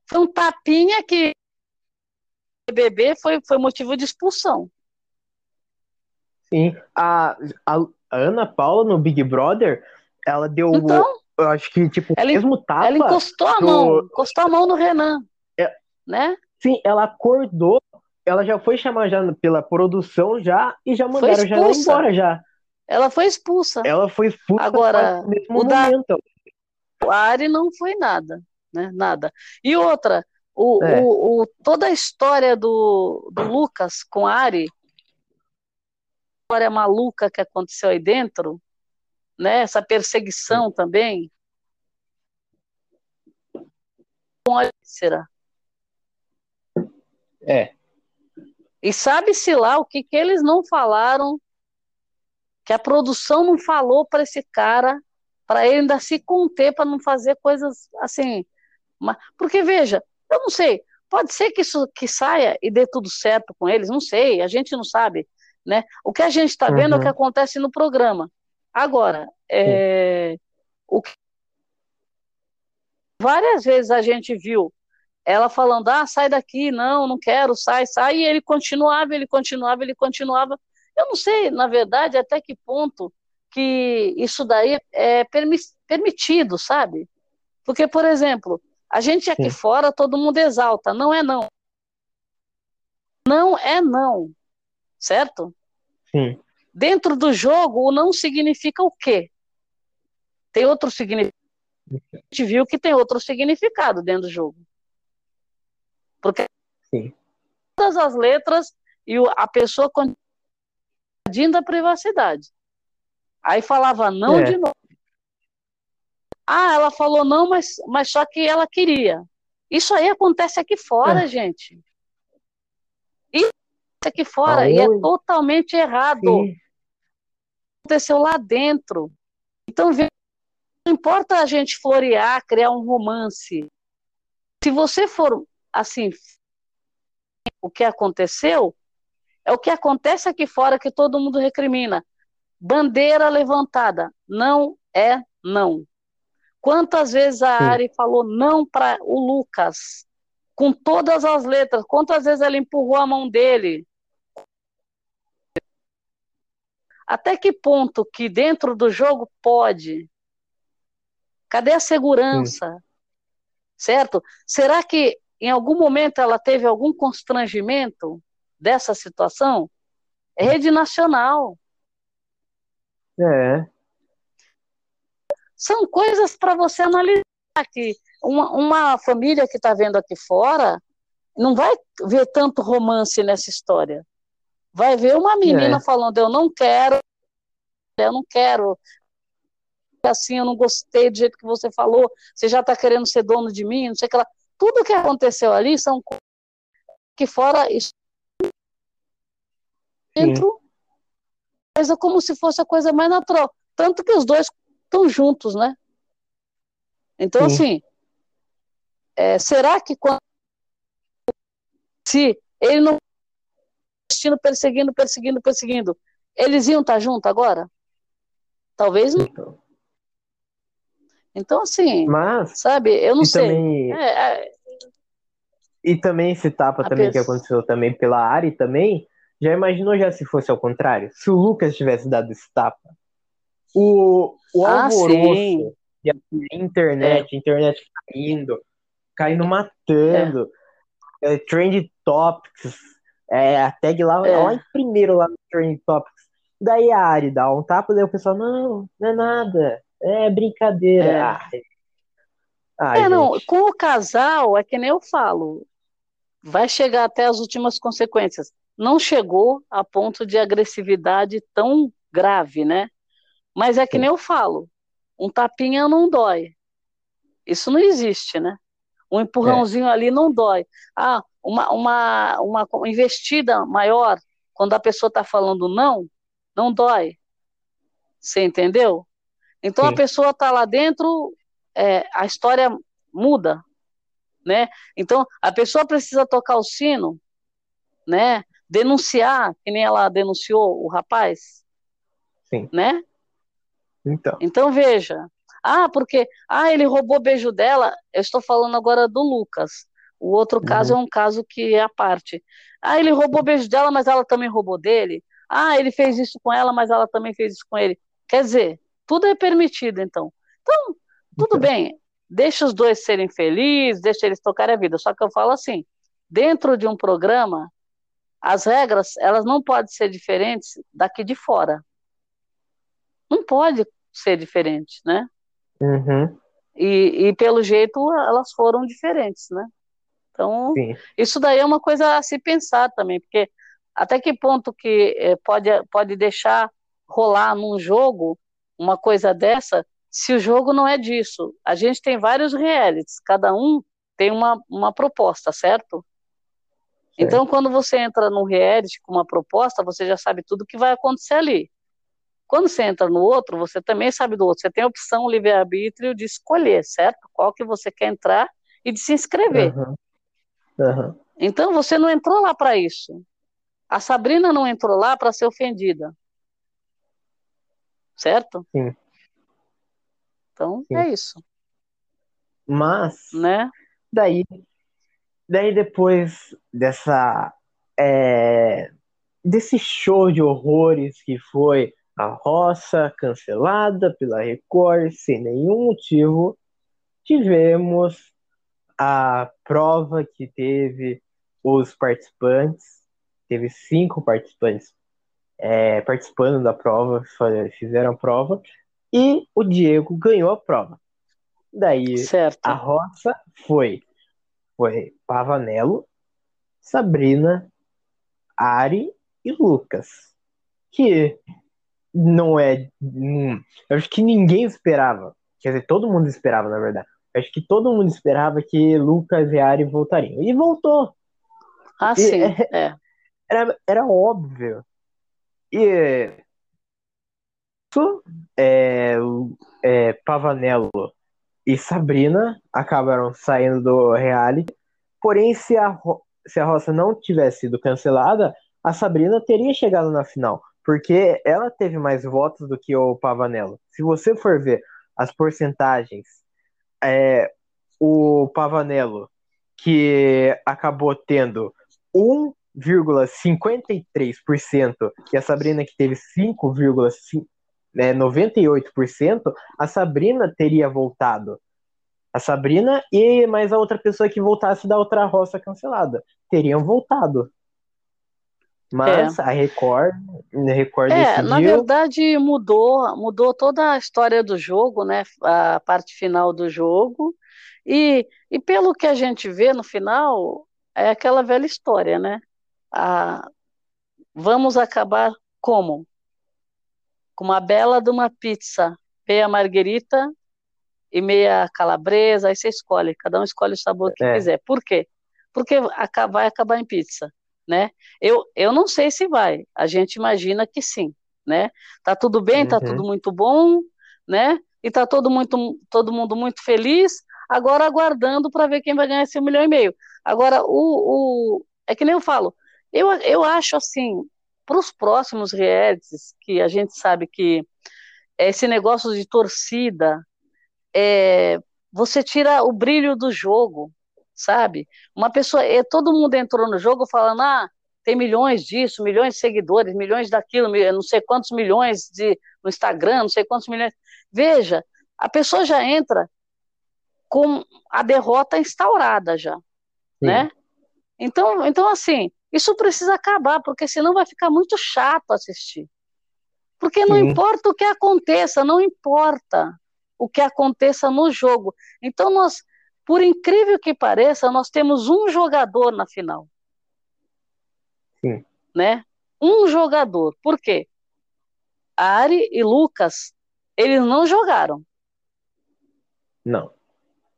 foi um tapinha que bebê foi, foi motivo de expulsão. Sim, a, a Ana Paula no Big Brother, ela deu. Então, eu acho que, tipo, ela, mesmo tapa. Ela encostou a mão, encostou a mão no Renan. É, né? Sim, ela acordou, ela já foi chamada já pela produção já e já mandaram já embora já. Ela foi expulsa. Ela foi expulsa Agora, o da, o Ari não foi nada, né? Nada. E outra, o, é. o, o, toda a história do, do Lucas com Ari, história maluca que aconteceu aí dentro, né? Essa perseguição também. Será? É. E sabe-se lá o que, que eles não falaram, que a produção não falou para esse cara para ele ainda se conter para não fazer coisas assim. Porque veja, eu não sei, pode ser que isso que saia e dê tudo certo com eles, não sei, a gente não sabe, né? O que a gente está vendo uhum. é o que uhum. acontece no programa. Agora, é, o que várias vezes a gente viu ela falando, ah, sai daqui, não, não quero, sai, sai, e ele continuava, ele continuava, ele continuava. Eu não sei, na verdade, até que ponto que isso daí é permitido, sabe? Porque, por exemplo, a gente aqui Sim. fora, todo mundo exalta, não é não. Não é não, certo? Sim. Dentro do jogo, o não significa o quê? Tem outro significado. A gente viu que tem outro significado dentro do jogo. Porque Sim. todas as letras e a pessoa continua a privacidade. Aí falava não é. de novo. Ah, ela falou não, mas, mas só que ela queria. Isso aí acontece aqui fora, é. gente. E aqui fora e é totalmente errado. Sim. Aconteceu lá dentro. Então, não importa a gente florear, criar um romance. Se você for assim, o que aconteceu é o que acontece aqui fora que todo mundo recrimina. Bandeira levantada, não é não. Quantas vezes a Sim. Ari falou não para o Lucas, com todas as letras? Quantas vezes ela empurrou a mão dele? Até que ponto que dentro do jogo pode? Cadê a segurança? Certo? Será que em algum momento ela teve algum constrangimento dessa situação? É rede nacional. É. São coisas para você analisar que uma, uma família que está vendo aqui fora não vai ver tanto romance nessa história. Vai ver uma menina É. falando, eu não quero, eu não quero, assim, eu não gostei do jeito que você falou, você já está querendo ser dono de mim, não sei o que lá. Tudo que aconteceu ali são coisas que fora isso dentro, coisa como se fosse a coisa mais natural. Tanto que os dois estão juntos, né? Então, Sim. assim, é, será que quando se ele não perseguindo, perseguindo, perseguindo, perseguindo, eles iam estar juntos agora? Talvez não. Então. Então, assim, Mas, sabe, eu não e sei. também, É, é, e também esse tapa A também que aconteceu também pela Ari também, já imaginou já se fosse ao contrário? Se o Lucas tivesse dado esse tapa, o, o Ah, alvoroço sim. e a internet, a internet caindo, caindo matando, é, trend topics, é, a tag lá, É. lá em primeiro lá no trend topics. Daí a Ari dá um tapa, daí o pessoal, não, não é nada, é brincadeira. É. Ai. É, não, com o casal, é que nem eu falo, vai chegar até as últimas consequências. Não chegou a ponto de agressividade tão grave, né? Mas é que nem eu falo, um tapinha não dói. Isso não existe, né? Um empurrãozinho ali não dói. Ah, uma, uma, uma investida maior, quando a pessoa está falando não, não dói. Você entendeu? Então a Sim. pessoa está lá dentro, é, a história muda, né? Então a pessoa precisa tocar o sino, né? Denunciar, que nem ela denunciou o rapaz, Sim. né? Então, Então veja, ah, porque ah, ele roubou o beijo dela. Eu estou falando agora do Lucas. O outro caso é um caso que é a parte. Ah, ele roubou o beijo dela, mas ela também roubou dele. Ah, ele fez isso com ela, mas ela também fez isso com ele. Quer dizer, tudo é permitido, então. Então, tudo Então. bem. Deixa os dois serem felizes, deixa eles tocarem a vida. Só que eu falo assim, dentro de um programa, as regras, elas não podem ser diferentes daqui de fora. Não pode ser diferente, né? uhum, E, e pelo jeito elas foram diferentes, né? Então, sim. isso daí é uma coisa a se pensar também, porque até que ponto que eh, pode, pode deixar rolar num jogo uma coisa dessa, se o jogo não é disso? A gente tem vários realities, cada um tem uma, uma proposta, certo? Então, quando você entra num reality com uma proposta, você já sabe tudo o que vai acontecer ali. Quando você entra no outro, você também sabe do outro. Você tem a opção, o livre-arbítrio de escolher, certo? Qual que você quer entrar e de se inscrever. Aham. Aham. Então você não entrou lá para isso. A Sabrina não entrou lá para ser ofendida. Certo? Sim. Então Sim. é isso, Mas, né? daí, daí depois dessa, é, desse show de horrores que foi a roça cancelada pela Record sem nenhum motivo, tivemos a prova que teve os participantes, teve cinco participantes é, participando da prova, fizeram a prova, e o Diego ganhou a prova. Daí Certo. a roça foi, foi Pavanello, Sabrina, Ari e Lucas. Que não é. hum, Eu acho que ninguém esperava. Quer dizer, todo mundo esperava, na verdade. Eu acho que todo mundo esperava que Lucas e Ari voltariam. E voltou. Ah, E- sim, é. era, era óbvio. E isso, é, é, Pavanello e Sabrina acabaram saindo do reality. Porém, se a, se a roça não tivesse sido cancelada, a Sabrina teria chegado na final, porque ela teve mais votos do que o Pavanello. Se você for ver as porcentagens, é, o Pavanello, que acabou tendo 1,53%, e a Sabrina, que teve 5,98%, né, a Sabrina teria voltado. A Sabrina e mais a outra pessoa que voltasse da outra roça cancelada teriam voltado. Mas é. a Record, a Record é, decidiu... na verdade mudou, mudou toda a história do jogo, né? A parte final do jogo. E, e pelo que a gente vê no final, é aquela velha história, né? A, vamos acabar como? Com uma bela de uma pizza, meia marguerita e meia calabresa, aí você escolhe, cada um escolhe o sabor que é. quiser. Por quê? Porque vai acabar em pizza né? Eu, eu não sei se vai, a gente imagina que sim, né? Tá tudo bem, tá uhum. tá tudo muito bom, né? E tá todo, muito, todo mundo muito feliz, agora aguardando para ver quem vai ganhar esse milhão e meio. Agora, o, o é que nem eu falo, eu, eu acho assim, para os próximos realities, que a gente sabe que esse negócio de torcida, é, você tira o brilho do jogo, sabe? Uma pessoa, é, todo mundo entrou no jogo falando, ah, tem milhões disso, milhões de seguidores, milhões daquilo, não sei quantos milhões de, no Instagram, não sei quantos milhões. Veja, a pessoa já entra com a derrota instaurada já, Sim. né? Então, então, assim, isso precisa acabar, porque senão vai ficar muito chato assistir. Porque não Sim. importa o que aconteça, não importa o que aconteça no jogo. Então, nós por incrível que pareça, nós temos um jogador na final. Sim. Né? Um jogador. Por quê? Ari e Lucas, eles não jogaram. Não.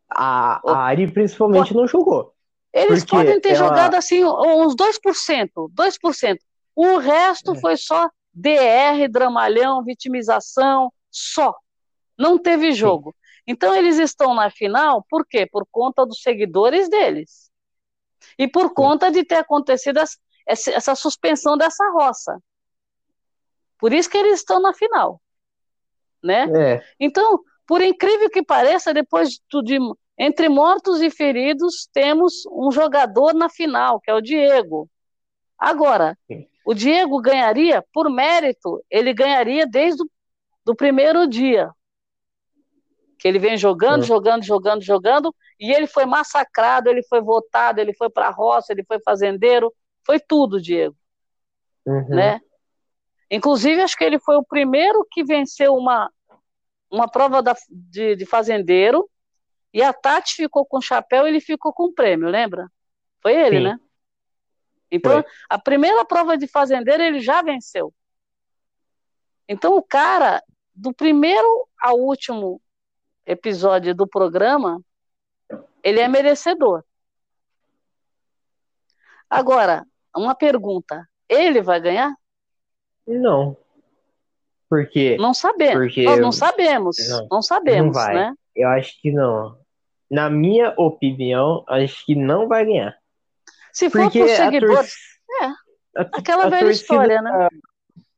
A, a Ari principalmente não jogou. Eles podem ter ela... jogado assim uns 2%, 2%. O resto é. foi só DR, dramalhão, vitimização, só. Não teve jogo. Sim. Então eles estão na final, por quê? Por conta dos seguidores deles. E por conta de ter acontecido essa suspensão dessa roça. Por isso que eles estão na final. Né? É. Então, por incrível que pareça, depois de entre mortos e feridos, temos um jogador na final, que é o Diego. Agora, Sim. o Diego ganharia por mérito, ele ganharia desde o do primeiro dia, que ele vem jogando, é. jogando, jogando, jogando, e ele foi massacrado, ele foi votado, ele foi para a roça, ele foi fazendeiro, foi tudo, Diego. Uhum. Né? Inclusive, acho que ele foi o primeiro que venceu uma, uma prova da, de, de fazendeiro, e a Tati ficou com o chapéu e ele ficou com o prêmio, lembra? Foi ele, Sim. né? Então, foi. a primeira prova de fazendeiro ele já venceu. Então, o cara, do primeiro ao último episódio do programa, ele é merecedor. Agora, uma pergunta: ele vai ganhar? Não. Porque. Não sabemos. Porque Nós não sabemos. Não, não sabemos, não né? Eu acho que não. Na minha opinião, acho que não vai ganhar. Se for porque por seguidores. Tor... É. A, aquela a velha história, né?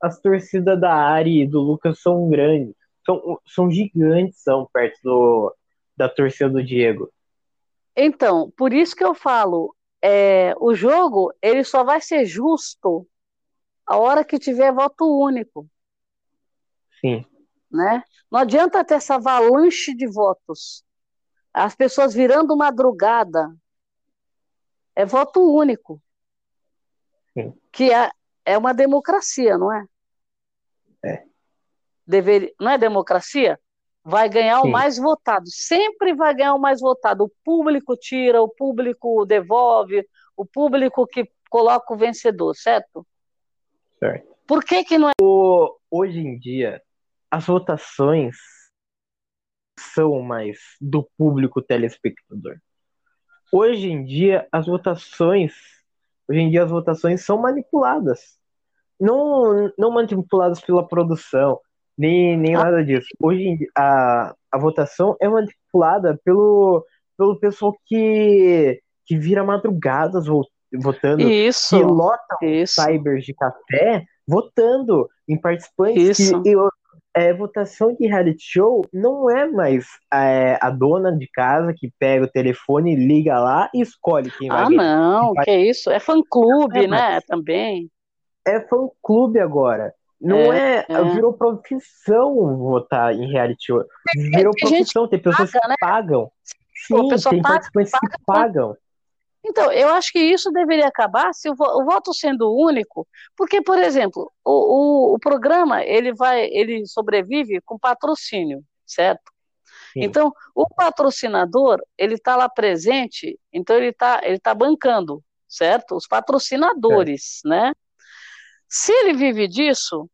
As torcidas da Ari e do Lucas são grandes são, são gigantes são perto do, da torcida do Diego. Então, por isso que eu falo, é, o jogo ele só vai ser justo a hora que tiver voto único. Sim. Né? Não adianta ter essa avalanche de votos. As pessoas virando madrugada. É voto único. Sim. Que é, é uma democracia, não é? É deveria, não é democracia? Vai ganhar Sim. o mais votado, sempre vai ganhar o mais votado. O público tira, o público devolve, o público que coloca o vencedor, certo? Certo. Por que que não é? O, hoje em dia, as votações são mais do público telespectador. Hoje em dia, as votações Hoje em dia as votações são manipuladas. Não, não manipuladas pela produção, nem, nem ah. nada disso. Hoje em dia, a, a votação é manipulada pelo, pelo pessoal que, que vira madrugadas votando, isso, que lotam isso. cybers de café votando em participantes isso. que é, votação de reality show não é mais é, a dona de casa que pega o telefone, liga lá e escolhe quem vai Ah, não, que é isso? É fã-clube, é, né? Também. É fã-clube agora. Não é, é, Virou profissão votar em reality show. Virou profissão, tem pessoas paga, que né? pagam. Sim, tem paga, participantes paga, que pagam. Então, eu acho que isso deveria acabar se o, voto sendo único, porque, por exemplo, o, o, o, programa ele vai, ele sobrevive com patrocínio, certo? Sim. Então, o patrocinador ele está lá presente, então ele está ele tá bancando, certo? Os patrocinadores, é. né? Se ele vive disso,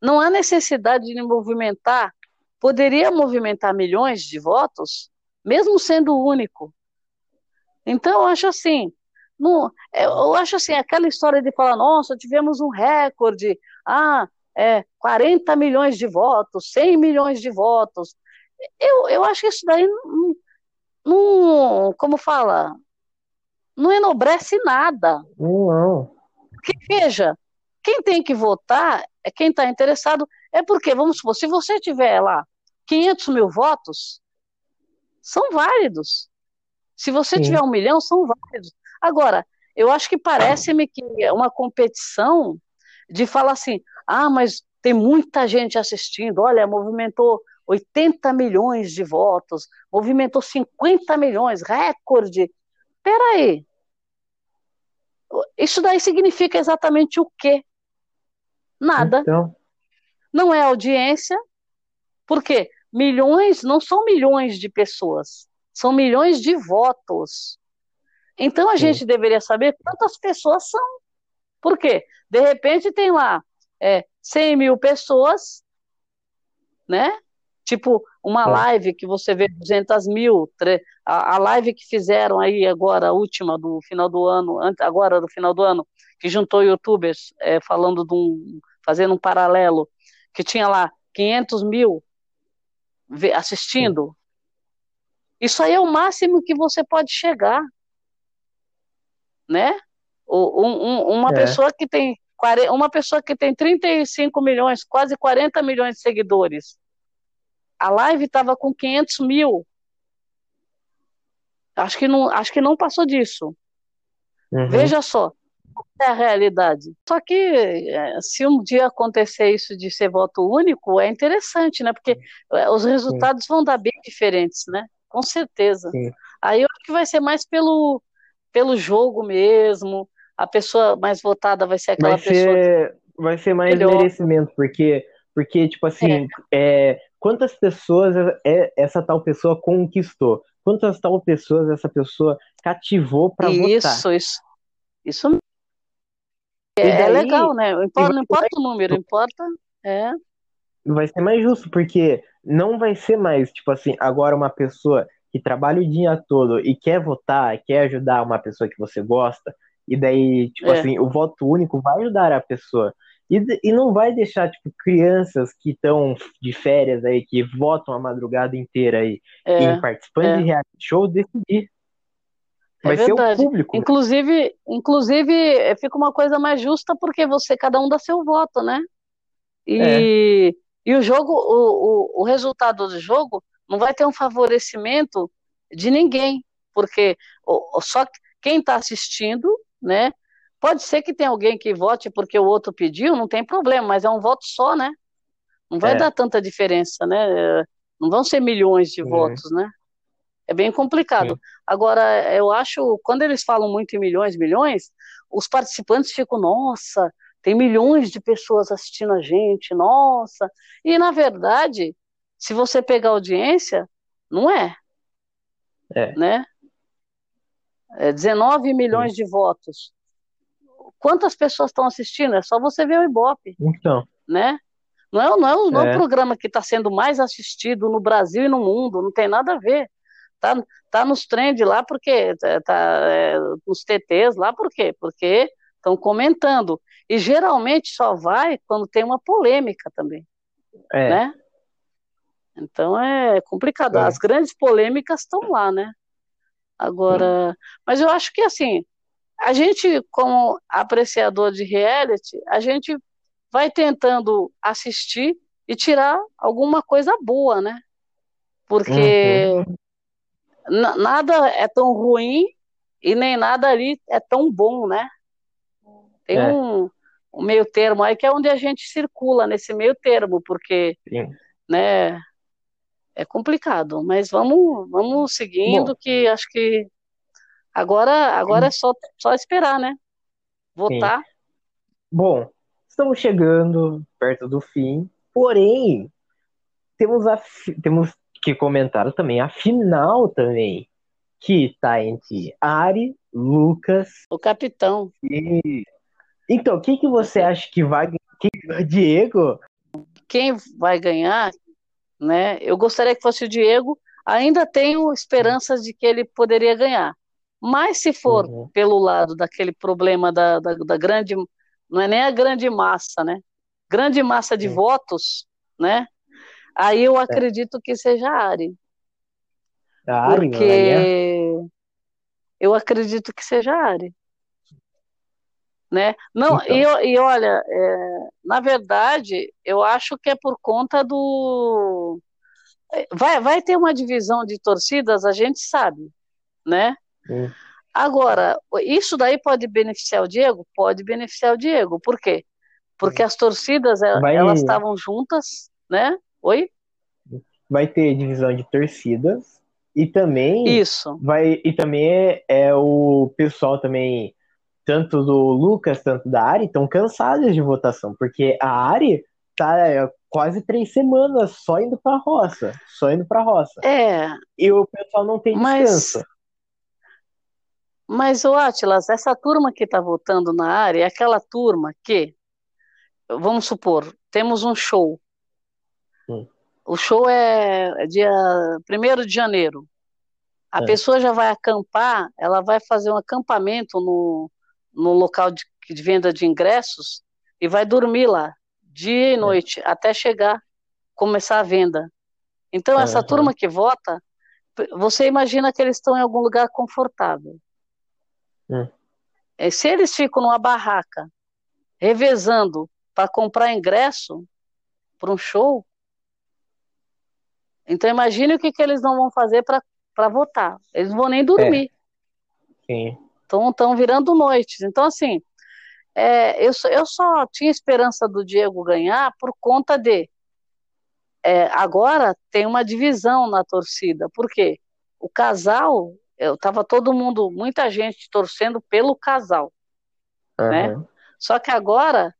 não há necessidade de movimentar, poderia movimentar milhões de votos, mesmo sendo único, então, eu acho assim, não, eu acho assim, aquela história de falar, nossa, tivemos um recorde, ah, é, 40 milhões de votos, 100 milhões de votos. Eu, eu acho que isso daí não, não como fala, não enobrece nada. Não. Porque, veja, quem tem que votar é quem está interessado, é porque, vamos supor, se você tiver lá 500 mil votos, são válidos. Se você Sim. tiver um milhão, são válidos. Agora, eu acho que parece-me que é uma competição de falar assim: ah, mas tem muita gente assistindo, olha, movimentou 80 milhões de votos, movimentou 50 milhões, recorde. Peraí. Isso daí significa exatamente o quê? Nada. Então... Não é audiência, porque milhões não são milhões de pessoas. São milhões de votos. Então a Sim. gente deveria saber quantas pessoas são. Por quê? De repente tem lá é, 100 mil pessoas, né? Tipo, uma live que você vê 200 mil, a, live que fizeram aí agora, a última do final do ano, agora do final do ano, que juntou youtubers é, falando de um, fazendo um paralelo, que tinha lá 500 mil assistindo, isso aí é o máximo que você pode chegar, né? Um, um, uma é. pessoa que tem uma pessoa que tem 35 milhões, quase 40 milhões de seguidores. A live estava com 500 mil. Acho que não, acho que não passou disso. Uhum. Veja só, é a realidade. Só que é, se um dia acontecer isso de ser voto único, é interessante, né? Porque é, os resultados Sim. vão dar bem diferentes, né? Com certeza. Sim. Aí eu acho que vai ser mais pelo, pelo jogo mesmo. A pessoa mais votada vai ser aquela vai pessoa. Ser, vai ser mais melhor. merecimento, porque, porque tipo assim, é. É, quantas pessoas é, essa tal pessoa conquistou? Quantas tal pessoas essa pessoa cativou para votar? Isso, isso. Isso é, é, daí, legal, né? Não importa, não importa o número, importa. É. Vai ser mais justo, porque não vai ser mais, tipo assim, agora uma pessoa que trabalha o dia todo e quer votar, quer ajudar uma pessoa que você gosta, e daí, tipo é. assim, o voto único vai ajudar a pessoa. E, e não vai deixar, tipo, crianças que estão de férias aí, que votam a madrugada inteira aí, é. em participantes é. de reality show, decidir. É vai ser o público. Inclusive, inclusive, fica uma coisa mais justa porque você, cada um dá seu voto, né? E é. E o jogo, o, o, o resultado do jogo não vai ter um favorecimento de ninguém, porque só quem está assistindo, né? Pode ser que tenha alguém que vote porque o outro pediu, não tem problema, mas é um voto só, né? Não vai é. dar tanta diferença, né? Não vão ser milhões de votos, né? É bem complicado. Agora, eu acho, quando eles falam muito em milhões, milhões, os participantes ficam, nossa, tem milhões de pessoas assistindo a gente, nossa. E, na verdade, se você pegar audiência, não é. É. Né? É 19 milhões Sim. de votos. Quantas pessoas estão assistindo? É só você ver o Ibope. Então. Né? Não é, não é, não é, é. programa que está sendo mais assistido no Brasil e no mundo, não tem nada a ver. tá, tá nos trends lá porque tá, tá é, nos TTs lá por quê? Porque estão comentando. E geralmente só vai quando tem uma polêmica também. É. Né? Então é complicado. É. As grandes polêmicas estão lá, né? Agora, mas eu acho que assim, a gente, como apreciador de reality, a gente vai tentando assistir e tirar alguma coisa boa, né? Porque uhum. nada é tão ruim e nem nada ali é tão bom, né? Tem é. um, um, meio termo aí que é onde a gente circula nesse meio termo, porque, Sim. né? É complicado, mas vamos, vamos seguindo bom. que acho que agora, agora é só, só esperar, né? Votar. Sim. Bom, estamos chegando perto do fim, porém temos a temos que comentar também a final também, que está entre Ari, Lucas, o capitão. E então, o que, que você acha que vai. Que, Diego? Quem vai ganhar, né? Eu gostaria que fosse o Diego. Ainda tenho esperanças de que ele poderia ganhar. Mas se for uhum. pelo lado daquele problema da, da, da, grande. Não é nem a grande massa, né? Grande massa de uhum. votos, né? Aí eu é. acredito que seja a Ari. A Ari porque eu acredito que seja a Ari né? Não, então. e, e olha, é, na verdade, eu acho que é por conta do. É, vai, vai ter uma divisão de torcidas, a gente sabe, né? Hum. Agora, isso daí pode beneficiar o Diego? Pode beneficiar o Diego. Por quê? Porque as torcidas, vai... elas estavam juntas, né? Oi? Vai ter divisão de torcidas e também isso vai e também é, é o pessoal também tanto do Lucas, tanto da Ari, estão cansadas de votação, porque a Ari tá é, quase três semanas só indo pra roça, só indo pra roça. É. E o pessoal não tem descanso. Mas, o Atlas, essa turma que está votando na área é aquela turma que, vamos supor, temos um show. Hum. O show é, é dia 1 de janeiro. A é. pessoa já vai acampar, ela vai fazer um acampamento no, no local de, de venda de ingressos e vai dormir lá, dia e é. noite, é. até chegar, começar a venda. Então, essa uhum. turma que vota, você imagina que eles estão em algum lugar confortável. Uhum. Se eles ficam numa barraca, revezando para comprar ingresso para um show, então imagine o que, que eles não vão fazer para votar. Eles não vão nem dormir. É. Sim estão virando noites. Então, assim, é, eu, eu só tinha esperança do Diego ganhar por conta de. É, agora tem uma divisão na torcida, por quê? O casal, eu tava todo mundo, muita gente torcendo pelo casal, uhum. né? Só que agora,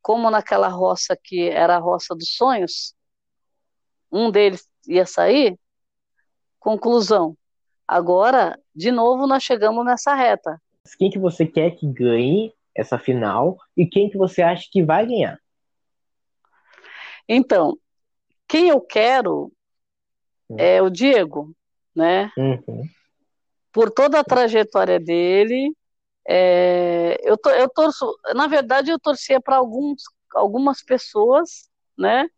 como naquela roça que era a roça dos sonhos, um deles ia sair, conclusão, Agora, de novo, nós chegamos nessa reta. Quem que você quer que ganhe essa final e quem que você acha que vai ganhar? Então, quem eu quero hum. é o Diego, né? Uhum. Por toda a trajetória dele, é, eu, to, eu torço, na verdade, eu torcia para alguns, algumas pessoas, né?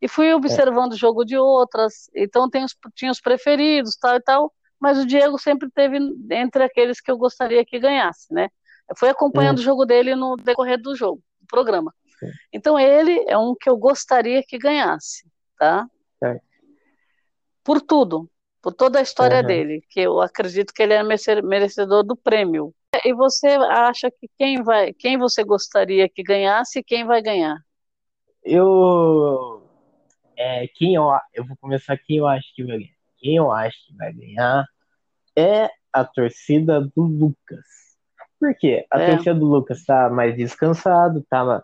E fui observando é. o jogo de outras, então tem os, tinha os preferidos, tal e tal mas o Diego sempre teve entre aqueles que eu gostaria que ganhasse, né? Eu fui acompanhando hum. o jogo dele no decorrer do jogo, do programa. Sim. Então ele é um que eu gostaria que ganhasse, tá? É. Por tudo, por toda a história uhum. dele, que eu acredito que ele é merecedor do prêmio. E você acha que quem vai, quem você gostaria que ganhasse e quem vai ganhar? Eu, é, quem eu, eu vou começar quem eu acho que vai ganhar quem eu acho que vai ganhar é a torcida do Lucas. Por quê? A é. torcida do Lucas tá mais descansado, tá.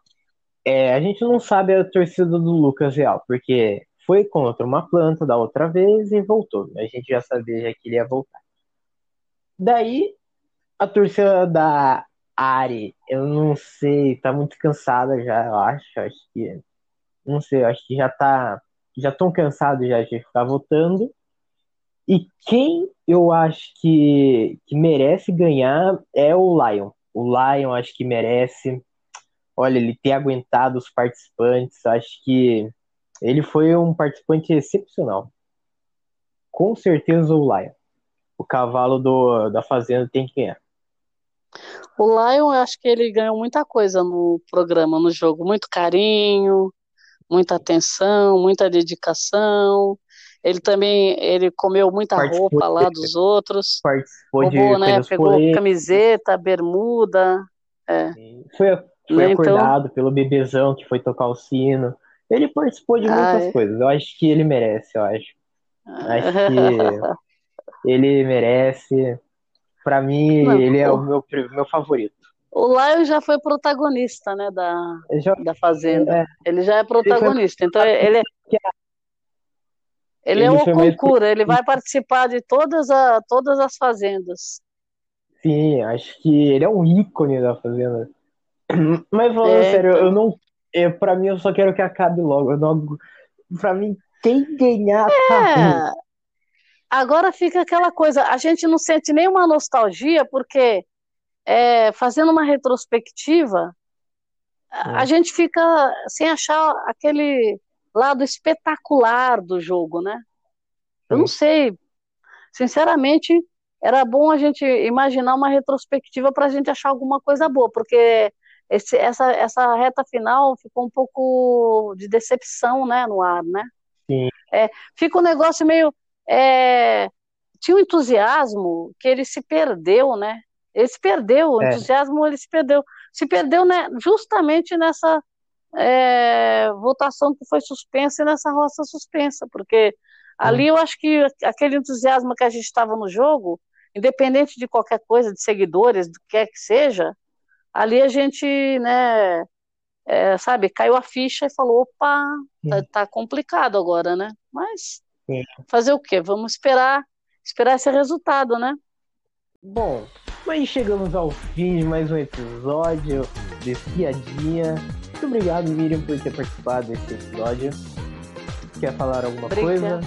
É, a gente não sabe a torcida do Lucas real, porque foi contra uma planta da outra vez e voltou. A gente já sabia já que ele ia voltar. Daí, a torcida da Ari, eu não sei, tá muito cansada já, eu acho. Acho que. Não sei, acho que já tá. Já estão cansados já de ficar votando. E quem eu acho que, que merece ganhar é o Lion. O Lion acho que merece. Olha, ele ter aguentado os participantes, acho que ele foi um participante excepcional. Com certeza o Lion. O cavalo do, da fazenda tem que ganhar. O Lion, eu acho que ele ganhou muita coisa no programa, no jogo. Muito carinho, muita atenção, muita dedicação. Ele também ele comeu muita participou roupa lá dos outros. Participou roubou, de né? Pegou camiseta, bermuda. É. Foi, foi né, acordado então... pelo bebezão que foi tocar o sino. Ele participou de muitas é. coisas. Eu acho que ele merece, eu acho. Acho que ele merece. Para mim, Não, ele é o meu, meu favorito. O Lion já foi protagonista, né, da, já, da Fazenda. É, ele já é protagonista, então ele é... Ele, ele é o concurso, ele vai participar de todas, a, todas as fazendas. Sim, acho que ele é um ícone da fazenda. Mas falando é, sério, então... eu não. Eu, pra mim, eu só quero que acabe logo. Eu não, pra mim, quem ganhar tá é. Agora fica aquela coisa, a gente não sente nenhuma nostalgia, porque é, fazendo uma retrospectiva, a, a gente fica sem achar aquele lado espetacular do jogo, né? Eu não sei, sinceramente, era bom a gente imaginar uma retrospectiva para a gente achar alguma coisa boa, porque esse, essa, essa reta final ficou um pouco de decepção, né, no ar, né? Sim. É, fica um negócio meio é, tinha um entusiasmo que ele se perdeu, né? Ele se perdeu, o é. entusiasmo ele se perdeu. Se perdeu né, justamente nessa é, votação que foi suspensa e nessa roça suspensa, porque ali eu acho que aquele entusiasmo que a gente estava no jogo, independente de qualquer coisa, de seguidores, do que é que seja, ali a gente, né, é, sabe, caiu a ficha e falou, opa, tá, tá complicado agora, né? Mas Sim. Fazer o quê? Vamos esperar, esperar esse resultado, né? Bom, mas chegamos ao fim de mais um episódio de Piadinha. Muito obrigado, Miriam, por ter participado desse episódio. Quer falar alguma Obrigada. coisa?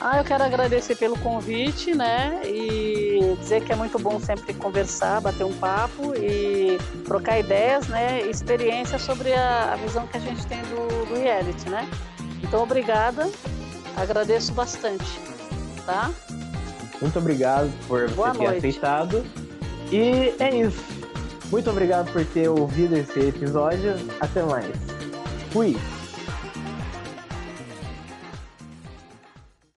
Ah, eu quero agradecer pelo convite, né? E dizer que é muito bom sempre conversar, bater um papo e trocar ideias, né? Experiência sobre a, a visão que a gente tem do, do reality, né? Então, obrigada Agradeço bastante, tá? Muito obrigado por Boa você ter aceitado. E é isso. Muito obrigado por ter ouvido esse episódio. Até mais. Fui.